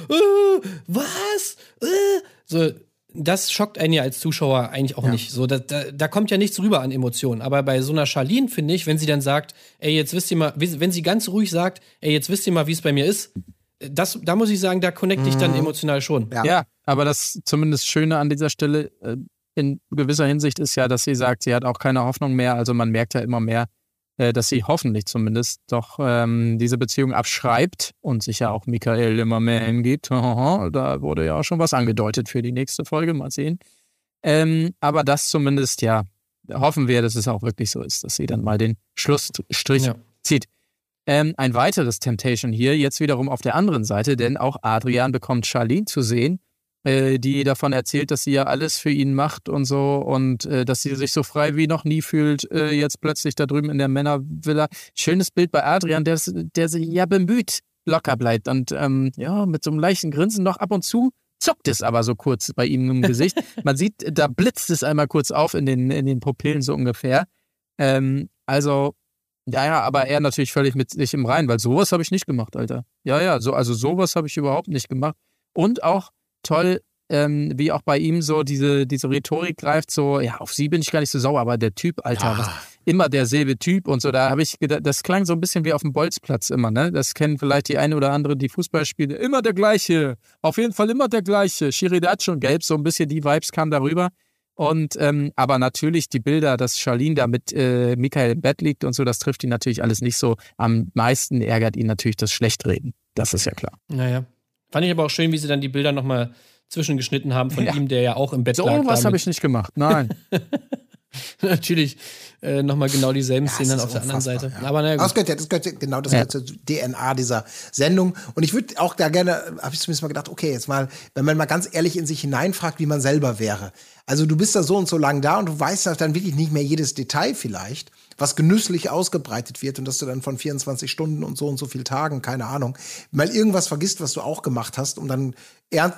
äh, was? Äh, so, das schockt einen ja als Zuschauer eigentlich auch nicht. So, da, da, da kommt ja nichts rüber an Emotionen. Aber bei so einer Charlene, finde ich, wenn sie dann sagt, ey, jetzt wisst ihr mal, wenn sie ganz ruhig sagt, ey, jetzt wisst ihr mal, wie es bei mir ist, das, da muss ich sagen, da connecte ich dann emotional schon. Ja. Ja, aber das zumindest Schöne an dieser Stelle äh, in gewisser Hinsicht ist ja, dass sie sagt, sie hat auch keine Hoffnung mehr. Also man merkt ja immer mehr, äh, dass sie hoffentlich zumindest doch ähm, diese Beziehung abschreibt und sich ja auch Michael immer mehr hingibt. da wurde ja auch schon was angedeutet für die nächste Folge. Mal sehen. Ähm, aber das zumindest, ja, hoffen wir, dass es auch wirklich so ist, dass sie dann mal den Schlussstrich Ja. zieht. Ähm, ein weiteres Temptation hier, jetzt wiederum auf der anderen Seite, denn auch Adrian bekommt Charlene zu sehen, die davon erzählt, dass sie ja alles für ihn macht und so und äh, dass sie sich so frei wie noch nie fühlt, äh, jetzt plötzlich da drüben in der Männervilla. Schönes Bild bei Adrian, der, der sich ja bemüht, locker bleibt und ähm, ja, mit so einem leichten Grinsen noch ab und zu zuckt es aber so kurz bei ihm im Gesicht. Man sieht, da blitzt es einmal kurz auf in den, in den Pupillen so ungefähr. Ähm, also, ja, ja, aber er natürlich völlig mit sich im Reinen, weil sowas habe ich nicht gemacht, Alter. Ja, ja, so, also sowas habe ich überhaupt nicht gemacht. Und auch toll, ähm, wie auch bei ihm so diese, diese Rhetorik greift, so, ja, auf sie bin ich gar nicht so sauer, aber der Typ, Alter, was, immer derselbe Typ und so, da habe ich gedacht, das klang so ein bisschen wie auf dem Bolzplatz immer, ne? Das kennen vielleicht die eine oder andere, die Fußball spielen, immer der gleiche, auf jeden Fall immer der gleiche. Schiri, der hat schon gelb, so ein bisschen die Vibes kamen darüber. Und ähm, aber natürlich die Bilder, dass Charlene da mit äh, Michael im Bett liegt und so, das trifft ihn natürlich alles nicht so. Am meisten ärgert ihn natürlich das Schlechtreden. Das ist ja klar. Naja. Fand ich aber auch schön, wie sie dann die Bilder nochmal zwischengeschnitten haben von Ja. ihm, der ja auch im Bett So lag. was da habe ich nicht gemacht. Nein. natürlich äh, nochmal genau dieselben Ja, Szenen dann auf der anderen Seite. ja. Aber naja, das gut. gehört ja, das gehört ja, genau, das Ja. gehört zur DNA dieser Sendung. Und ich würde auch da gerne, habe ich zumindest mal gedacht, okay, jetzt mal, wenn man mal ganz ehrlich in sich hineinfragt, wie man selber wäre. Also du bist da so und so lang da und du weißt ja dann wirklich nicht mehr jedes Detail vielleicht, was genüsslich ausgebreitet wird und dass du dann von 24 Stunden und so und so viel Tagen, keine Ahnung, mal irgendwas vergisst, was du auch gemacht hast, um dann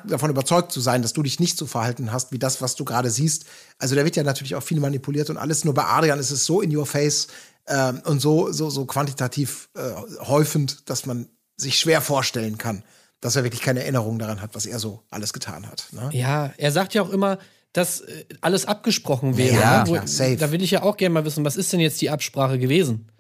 davon überzeugt zu sein, dass du dich nicht so verhalten hast, wie das, was du gerade siehst. Also da wird ja natürlich auch viel manipuliert und alles. Nur bei Adrian ist es so in your face ähm, und so, so, so quantitativ äh, häufend, dass man sich schwer vorstellen kann, dass er wirklich keine Erinnerung daran hat, was er so alles getan hat. Ne? Ja, er sagt ja auch immer, dass äh, alles abgesprochen wäre. Ja, ne? Wo- safe. Da will ich ja auch gerne mal wissen, was ist denn jetzt die Absprache gewesen?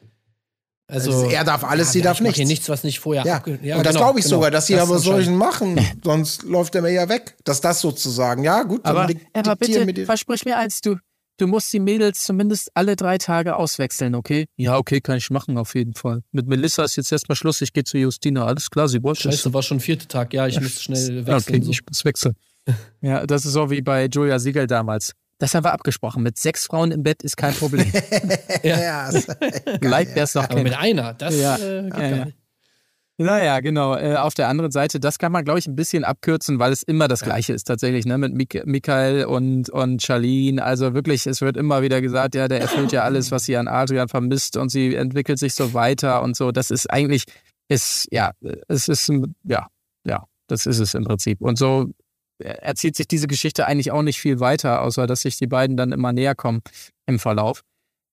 Also, er darf alles, sie ja, darf ich mach nichts. Hier nichts, was nicht vorher Ja, abge- und das genau, glaube ich genau. sogar, dass sie Das aber solchen machen, sonst läuft er mir ja weg. Dass das sozusagen, ja gut, dann Aber, dik- aber bitte, versprich mir eins, du, du musst die Mädels zumindest alle drei Tage auswechseln, okay? Ja, okay, kann ich machen, auf jeden Fall. Mit Melissa ist jetzt erstmal Schluss, ich gehe zu Justina. Alles klar, sie wollte es. Scheiße, war schon vierter Tag. Ja, ich muss schnell Ja, wechseln. okay, so. ich muss wechseln. Ja, das ist so wie bei Julia Siegel damals. Das haben wir abgesprochen. Mit sechs Frauen im Bett ist kein Problem. ja, wer es noch Aber mit einer, das Ja, äh, geht ja, gar ja. nicht. Naja, genau. Äh, auf der anderen Seite, das kann man, glaube ich, ein bisschen abkürzen, weil es immer das Gleiche ist tatsächlich, ne? Mit Mik Michael und, und Charlene. Also wirklich, es wird immer wieder gesagt, ja, der erfüllt ja alles, was sie an Adrian vermisst und sie entwickelt sich so weiter und so. Das ist eigentlich, ist, ja, es ist, ja, ja, das ist es im Prinzip. Und so erzählt sich diese Geschichte eigentlich auch nicht viel weiter, außer dass sich die beiden dann immer näher kommen im Verlauf.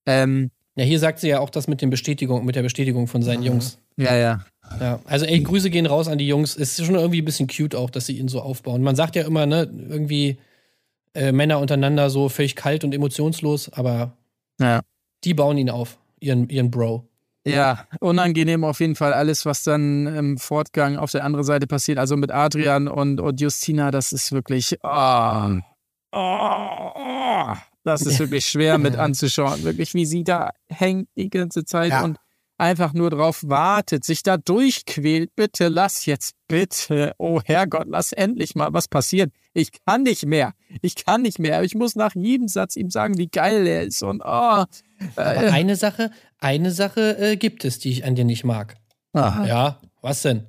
Ähm, Ja, hier sagt sie ja auch das mit, den Bestätigung, mit der Bestätigung von seinen Jungs. ja, ja. Ja, also ey, Grüße gehen raus an die Jungs. Ist schon irgendwie ein bisschen cute auch, dass sie ihn so aufbauen. Man sagt ja immer, ne, irgendwie äh, Männer untereinander so völlig kalt und emotionslos, aber Ja. die bauen ihn auf, ihren, ihren Bro. Ja, unangenehm auf jeden Fall alles, was dann im Fortgang auf der anderen Seite passiert. Also mit Adrian und, und Justina, das ist wirklich. Oh, oh, oh, das ist wirklich schwer mit anzuschauen. Wirklich, wie sie da hängt die ganze Zeit Ja. und einfach nur drauf wartet, sich da durchquält. Bitte lass jetzt, bitte. Oh Herrgott, lass endlich mal was passieren. Ich kann nicht mehr. Ich kann nicht mehr. Ich muss nach jedem Satz ihm sagen, wie geil er ist. Und oh. Aber Äh, eine Sache, eine Sache äh, gibt es, die ich an dir nicht mag. ah. Ja, was denn?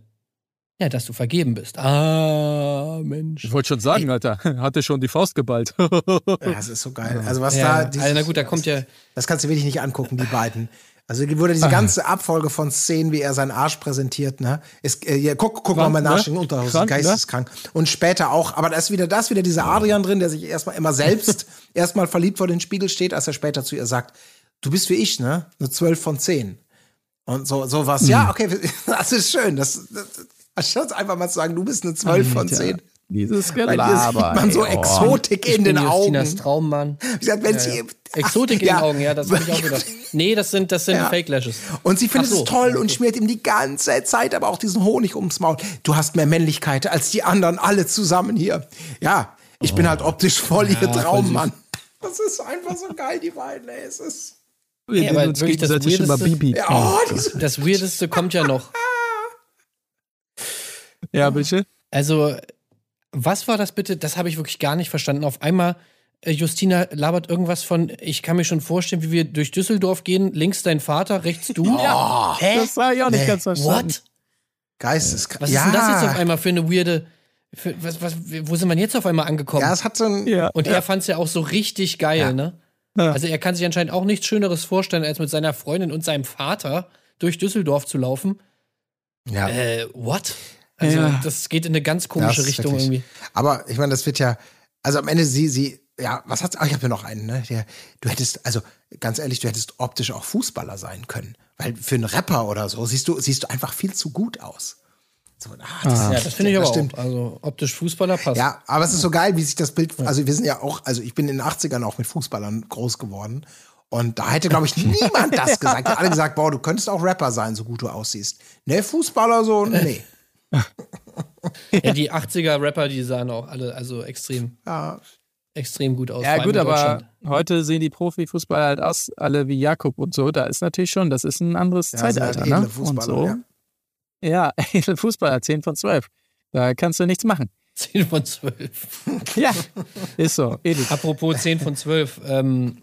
Ja, dass du vergeben bist. Ah, Mensch. Ich wollte schon sagen, Alter, hatte schon die Faust geballt. Ja, das ist so geil. Also was Ja, da, dieses- also na gut, da kommt ja. Das kannst du wirklich nicht angucken, die beiden. Also wurde diese ganze Abfolge von Szenen, wie er seinen Arsch präsentiert, ne? Ist, äh, ja, guck, guck mal Krank, mal nach, ne? in Unterhose, Krank, ne? geisteskrank. Und später auch, aber da ist wieder das, wieder dieser Adrian drin, der sich erstmal immer selbst erstmal verliebt vor den Spiegel steht, als er später zu ihr sagt, du bist wie ich, ne? Eine 12 von 10. Und so, so was. Mhm. Ja, okay, das ist schön. Das, das, anstatt einfach mal zu sagen, du bist eine 12 von 10. Dieses Weil hier sieht man so ey, oh. Exotik in ich bin den Justinas Augen. Traummann. Gesagt, wenn sie, Exotik in Ja. den Augen, ja, das habe ich auch gedacht. Nee, das sind, das sind Ja. Fake Lashes. Und sie findet so. es toll und schmiert ihm die ganze Zeit aber auch diesen Honig ums Maul. Du hast mehr Männlichkeit als die anderen alle zusammen hier. Ja, ich bin halt optisch voll ihr Traummann. Das ist einfach so geil, die beiden, ey. Es ist. Wir Ja, uns wirklich das gegenseitig immer Weirdeste- Bibi. Ja, oh, Das Weirdeste kommt ja noch. Ja, bitte? Also, was war das bitte? Das habe ich wirklich gar nicht verstanden. Auf einmal, äh, Justina labert irgendwas von, ich kann mir schon vorstellen, wie wir durch Düsseldorf gehen, links dein Vater, rechts du. oh, Hä? Das war ich auch nicht Nee. ganz verstanden. What? geisteskrank. Was ist denn das jetzt auf einmal für eine weirde. Für, was, was, wo sind wir jetzt auf einmal angekommen? Ja, es hat so ein. Ja. Und er fand es ja auch so richtig geil, Ja. ne? Ja. Also er kann sich anscheinend auch nichts Schöneres vorstellen, als mit seiner Freundin und seinem Vater durch Düsseldorf zu laufen. Ja. Äh, what? Also Ja. das geht in eine ganz komische Richtung wirklich- irgendwie. Aber ich meine, das wird ja, also am Ende sie, sie, ja, was hat's, ach, ich habe ja noch einen, ne? Der, du hättest, also ganz ehrlich, du hättest optisch auch Fußballer sein können. Weil für einen Rapper oder so siehst du, siehst du einfach viel zu gut aus. So, ah, das, Ja, das finde ich aber stimmt. auch. Also optisch Fußballer passt. Ja, aber es ist so geil, wie sich das Bild, also wir sind ja auch, also ich bin in den 80ern auch mit Fußballern groß geworden. Und da hätte, glaube ich, niemand das gesagt. Alle gesagt, boah, du könntest auch Rapper sein, so gut du aussiehst. Ne, Fußballer so, nee. Ja, die 80er-Rapper, die sahen auch alle also extrem, Ja, extrem gut aus. Ja, gut, aber heute sehen die Profifußballer halt aus, alle wie Jakob und so. Da ist natürlich schon, das ist ein anderes ja halt Zeitalter, edle ne? Und so. ja. Ja, Fußballer, 10 von 12. Da kannst du nichts machen. 10 von 12. Ja, ist so, edel. Apropos 10 von 12. Ähm,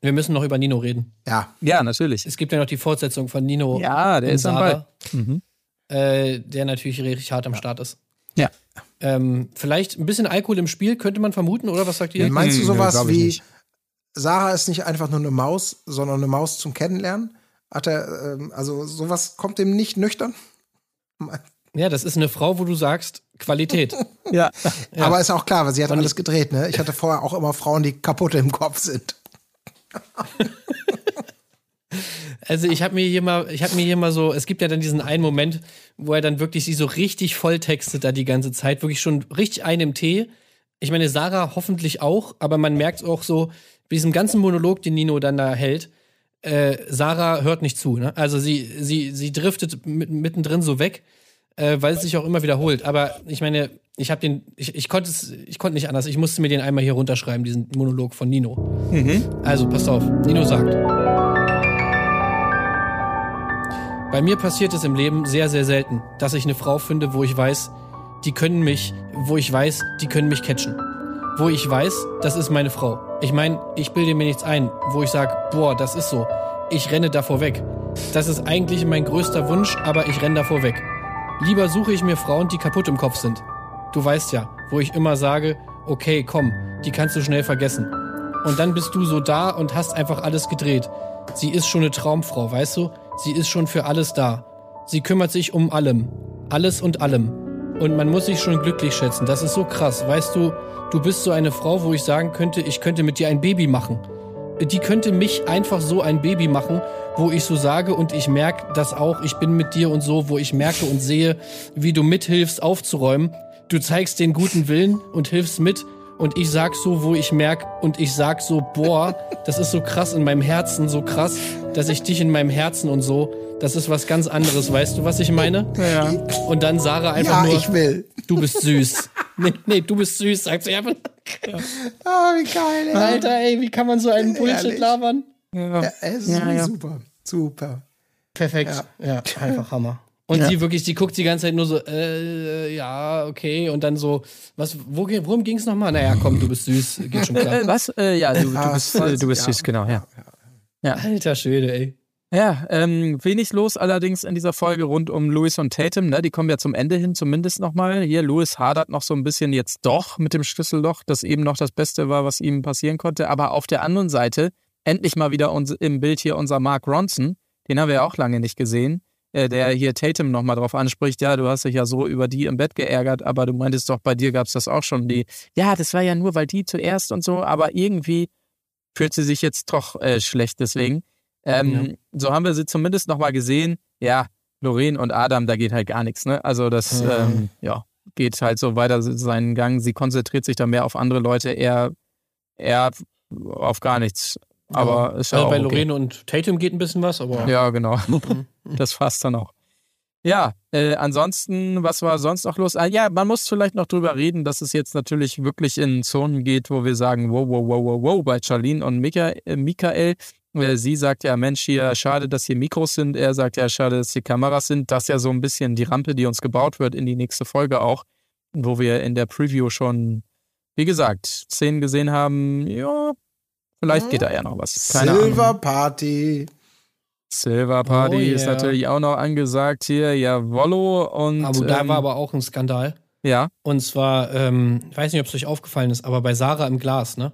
Wir müssen noch über Nino reden. Ja, Ja, natürlich. Es gibt ja noch die Fortsetzung von Nino. Ja, der ist am Sarah, Ball. Mhm. Äh, der natürlich richtig hart am Start ist. Ja. Ähm, vielleicht ein bisschen Alkohol im Spiel, könnte man vermuten, oder was sagt ihr? meinst du Hm, sowas ich wie nicht. Sarah ist nicht einfach nur eine Maus, sondern eine Maus zum Kennenlernen? Hat er, ähm, also sowas kommt dem nicht nüchtern? Ja, das ist eine Frau, wo du sagst, Qualität. Ja. Aber ist auch klar, weil sie hat alles gedreht, ne? Ich hatte vorher auch immer Frauen, die kaputt im Kopf sind. Also ich habe mir hier mal, ich habe mir hier mal so, es gibt ja dann diesen einen Moment, wo er dann wirklich sie so richtig volltextet da die ganze Zeit, wirklich schon richtig einen im Tee. Ich meine, Sarah hoffentlich auch, aber man merkt auch so, bei diesem ganzen Monolog, den Nino dann da hält, äh, Sarah hört nicht zu. Ne? Also sie, sie, sie driftet mit, mittendrin so weg, äh, weil es sich auch immer wiederholt. Aber ich meine, ich habe den, ich, ich konnte es, ich konnte nicht anders. Ich musste mir den einmal hier runterschreiben, diesen Monolog von Nino. Also passt auf, Nino sagt. Bei mir passiert es im Leben sehr, sehr selten, dass ich eine Frau finde, wo ich weiß, die können mich, wo ich weiß, die können mich catchen. Wo ich weiß, das ist meine Frau. Ich meine, ich bilde mir nichts ein, wo ich sage, boah, das ist so. Ich renne davor weg. Das ist eigentlich mein größter Wunsch, aber ich renne davor weg. Lieber suche ich mir Frauen, die kaputt im Kopf sind. Du weißt ja, wo ich immer sage, okay, komm, die kannst du schnell vergessen. Und dann bist du so da und hast einfach alles gedreht. Sie ist schon eine Traumfrau, weißt du? Sie ist schon für alles da. Sie kümmert sich um allem. Alles und allem. Und man muss sich schon glücklich schätzen. Das ist so krass. Weißt du, du bist so eine Frau, wo ich sagen könnte, ich könnte mit dir ein Baby machen. Die könnte mich einfach so ein Baby machen, wo ich so sage und ich merke das auch, ich bin mit dir und so, wo ich merke und sehe, wie du mithilfst aufzuräumen. Du zeigst den guten Willen und hilfst mit und ich sag so, wo ich merk und ich sag so, boah, das ist so krass in meinem Herzen, so krass, dass ich dich in meinem Herzen und so, das ist was ganz anderes, weißt du, was ich meine? Ja. Und dann Sarah einfach Ja, nur, ich will. du bist süß. Nee, nee, du bist süß, sagt sie einfach. Ah, wie geil, ey. Alter, ey, wie kann man so einen Bullshit Ehrlich. labern? Ja, es ist Ja, ja. super. Super. Perfekt. Ja, einfach Hammer. Und sie wirklich, die guckt die ganze Zeit nur so, äh, ja, okay, und dann so, was, wo, worum ging's nochmal? Naja, komm, du bist süß, geht schon klar. Was? Äh, ja, du, du bist, äh, du bist ja. süß, genau, ja. Alter Schwede, ey. Ja, ähm, wenig los allerdings in dieser Folge rund um Louis und Tatum. Ne? Die kommen ja zum Ende hin zumindest nochmal. Hier, Louis hadert noch so ein bisschen jetzt doch mit dem Schlüsselloch, das eben noch das Beste war, was ihm passieren konnte. Aber auf der anderen Seite endlich mal wieder uns, im Bild hier unser Mark Ronson. Den haben wir ja auch lange nicht gesehen. Äh, der hier Tatum nochmal drauf anspricht, ja, du hast dich ja so über die im Bett geärgert, aber du meintest doch, bei dir gab es das auch schon. Die, ja, das war ja nur, weil die zuerst und so, aber irgendwie fühlt sie sich jetzt doch äh, schlecht deswegen. Ähm, So haben wir sie zumindest nochmal gesehen. Ja, Lorraine und Adam, da geht halt gar nichts. Ne? Also das Ja. ähm, ja, geht halt so weiter seinen Gang. Sie konzentriert sich da mehr auf andere Leute, er, er auf gar nichts. Aber ist ja also auch bei okay. Lorene und Tatum geht ein bisschen was, aber Ja, genau. das passt dann auch. Ja, äh, ansonsten, was war sonst noch los? Ah, ja, man muss vielleicht noch drüber reden, dass es jetzt natürlich wirklich in Zonen geht, wo wir sagen, wow, wow, wow, wow, wow, bei Charlene und Mika, äh, Michael. Äh, sie sagt ja, Mensch, hier, schade, dass hier Mikros sind. Er sagt ja, schade, dass hier Kameras sind. Das ist ja so ein bisschen die Rampe, die uns gebaut wird in die nächste Folge auch, wo wir in der Preview schon, wie gesagt, Szenen gesehen haben, ja, vielleicht geht da ja noch was. Keine Ahnung. Silver Party. Silver Party Oh, ist yeah. natürlich auch noch angesagt hier. Jawollo. Und aber da ähm, war aber auch ein Skandal. ja. Und zwar, ähm, ich weiß nicht, ob es euch aufgefallen ist, aber bei Sarah im Glas, ne?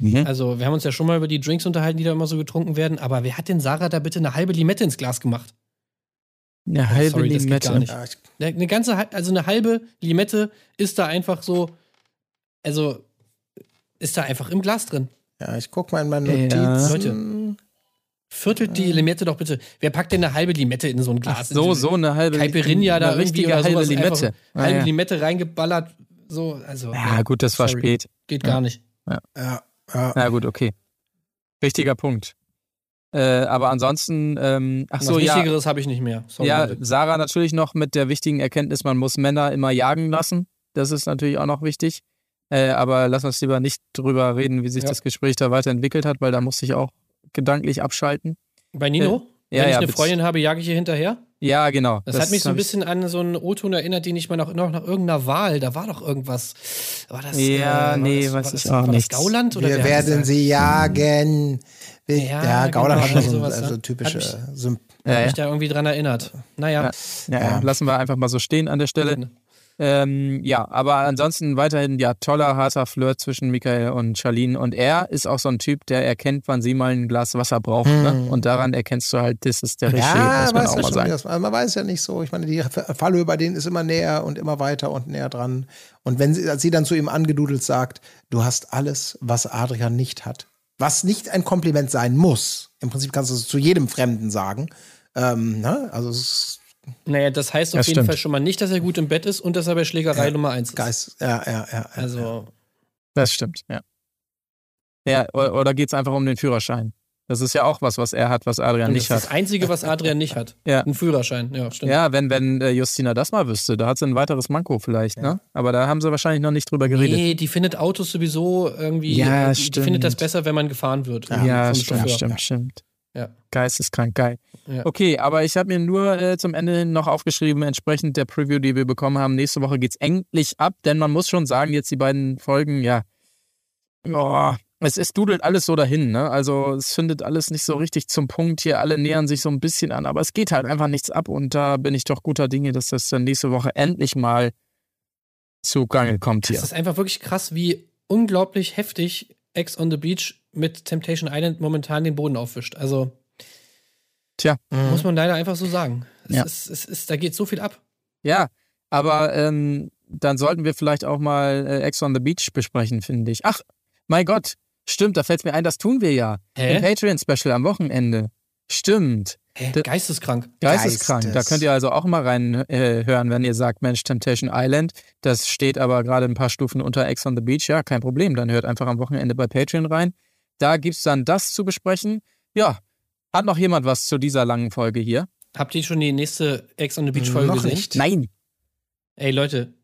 Mhm. Also, wir haben uns ja schon mal über die Drinks unterhalten, die da immer so getrunken werden, aber wer hat denn Sarah da bitte eine halbe Limette ins Glas gemacht? Eine halbe sorry, das geht Limette. gar nicht. Ja, ich, Eine ganze, also eine halbe Limette ist da einfach so, also ist da einfach im Glas drin. ja, ich guck mal in meine Ja. Notizen. Viertelt die Limette doch bitte. Wer packt denn eine halbe Limette in so ein Ach Glas? so, so eine halbe Caipirinha da eine irgendwie richtige oder halbe sowas Limette. Einfach Ah, halbe ja. Limette reingeballert, so, also. ja, gut, das war Sorry. spät. Geht gar nicht. Ja, ja. Na gut, okay. Wichtiger Punkt. Äh, aber ansonsten, ähm, ach Was so, ja. Wichtigeres habe ich nicht mehr. Sorry, Ja. Sarah natürlich noch mit der wichtigen Erkenntnis, man muss Männer immer jagen lassen. Das ist natürlich auch noch wichtig. Äh, aber lass uns lieber nicht drüber reden, wie sich Ja. das Gespräch da weiterentwickelt hat, weil da musste ich auch gedanklich abschalten. Bei Nino? ja, Wenn ich ja, eine. Freundin habe, jage ich ihr hinterher? Ja, genau. Das, hat mich so ein bisschen an so einen O-Ton erinnert, den ich mal noch, noch nach irgendeiner Wahl, da war doch irgendwas. War das, Ja, war nee, das, ich das, auch war nichts. das Gauland? Oder Wir werden das sie jagen. Wir- Ja, Ja, Gauland genau, hat schon so, sowas, also ne? typische Hat Symp Ja, Hab ja. mich da irgendwie dran erinnert. Naja. Ja, ja, lassen wir einfach mal so stehen an der Stelle. Ähm, ja, aber ansonsten weiterhin ja toller, harter Flirt zwischen Michael und Charlene. Und er ist auch so ein Typ, der erkennt, wann sie mal ein Glas Wasser braucht. Ne? Und daran erkennst du halt, das ist der Regie, Ja, muss man weiß auch ja mal sagen. man weiß ja nicht so. Ich meine, die Fallhöhe bei denen ist immer näher und immer weiter und näher dran. Und wenn sie, als sie dann zu ihm angedudelt sagt, du hast alles, was Adrian nicht hat. Was nicht ein Kompliment sein muss. Im Prinzip kannst du es zu jedem Fremden sagen. Ähm, ne? Also es ist Naja, das heißt auf Das jeden stimmt. Fall schon mal nicht, dass er gut im Bett ist und dass er bei Schlägerei Nummer eins ist. Geist. Ja, ja, ja. ja. Also, Das stimmt, ja. Ja, oder geht es einfach um den Führerschein? Das ist ja auch was, was er hat, was Adrian und das nicht ist das hat. Einzige, was Adrian nicht hat. Ja. Ein Führerschein, ja, stimmt. Ja, wenn, wenn äh, Justina das mal wüsste, da hat sie ein weiteres Manko vielleicht, ne? Aber da haben sie wahrscheinlich noch nicht drüber geredet. Nee, die findet Autos sowieso irgendwie. Ja, äh, die, die findet das stimmt. besser, wenn man gefahren wird. Ja, vom stimmt, stimmt, stimmt. Ja. Geisteskrank, geil. Ja. Okay, aber ich habe mir nur äh, zum Ende noch aufgeschrieben, entsprechend der Preview, die wir bekommen haben. Nächste Woche geht's endlich ab, denn man muss schon sagen, jetzt die beiden Folgen, ja, oh, es, es dudelt alles so dahin, ne? Also es findet alles nicht so richtig zum Punkt hier. Alle nähern sich so ein bisschen an, aber es geht halt einfach nichts ab und da bin ich doch guter Dinge, dass das dann nächste Woche endlich mal zugange kommt hier. Das ist einfach wirklich krass, wie unglaublich heftig Ex on the Beach mit Temptation Island momentan den Boden aufwischt. Also. Tja. Muss man leider einfach so sagen. Es Ja. ist, es ist, da geht so viel ab. Ja, aber ähm, dann sollten wir vielleicht auch mal äh, Ex on the Beach besprechen, finde ich. Ach, mein Gott, stimmt, da fällt mir ein, das tun wir ja. Hä? Im Patreon-Special am Wochenende. Stimmt. Hä? Geisteskrank. Geisteskrank. Geistes. Da könnt ihr also auch mal reinhören, äh, hören, wenn ihr sagt, Mensch, Temptation Island, das steht aber gerade ein paar Stufen unter Ex on the Beach. Ja, kein Problem. Dann hört einfach am Wochenende bei Patreon rein. Da gibt's dann das zu besprechen. Ja, hat noch jemand was zu dieser langen Folge hier? Habt ihr schon die nächste Ex on the Beach Folge Noch gesehen? nicht. Nein. Ey, Leute,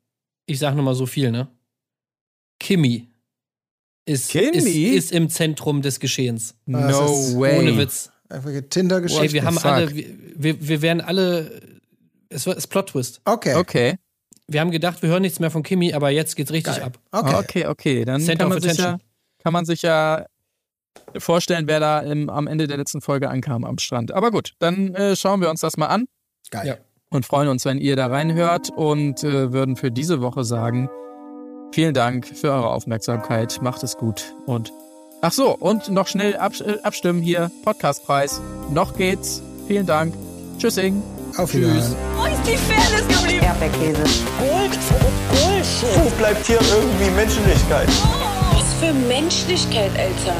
ich sag nur mal so viel, ne? Kimmy ist, Kimmy? ist, ist im Zentrum des Geschehens. Ah, No ist way. Ohne Witz. Irgendwelche Tinder-Geschichten. Ey, wir haben fuck. alle, wir, wir, werden alle, es es ist Plot-Twist. Okay. Okay. Wir haben gedacht, wir hören nichts mehr von Kimmy, aber jetzt geht's richtig Geil. ab. Okay. Okay, okay. Dann Center kann man, sich ja, kann man sich ja vorstellen, wer da im, am Ende der letzten Folge ankam am Strand. Aber gut, dann äh, schauen wir uns das mal an Geil. Ja. und freuen uns, wenn ihr da reinhört und äh, würden für diese Woche sagen, vielen Dank für eure Aufmerksamkeit. Macht es gut und ach so, und noch schnell abs äh, abstimmen hier, Podcastpreis. Noch geht's. Vielen Dank. Tschüssing. Auf Wiedersehen. Wo ist die Fairness geblieben? Erdbeerkäse. Gold, Bullshit. Wo bleibt hier irgendwie Menschlichkeit? Was für Menschlichkeit, Alter.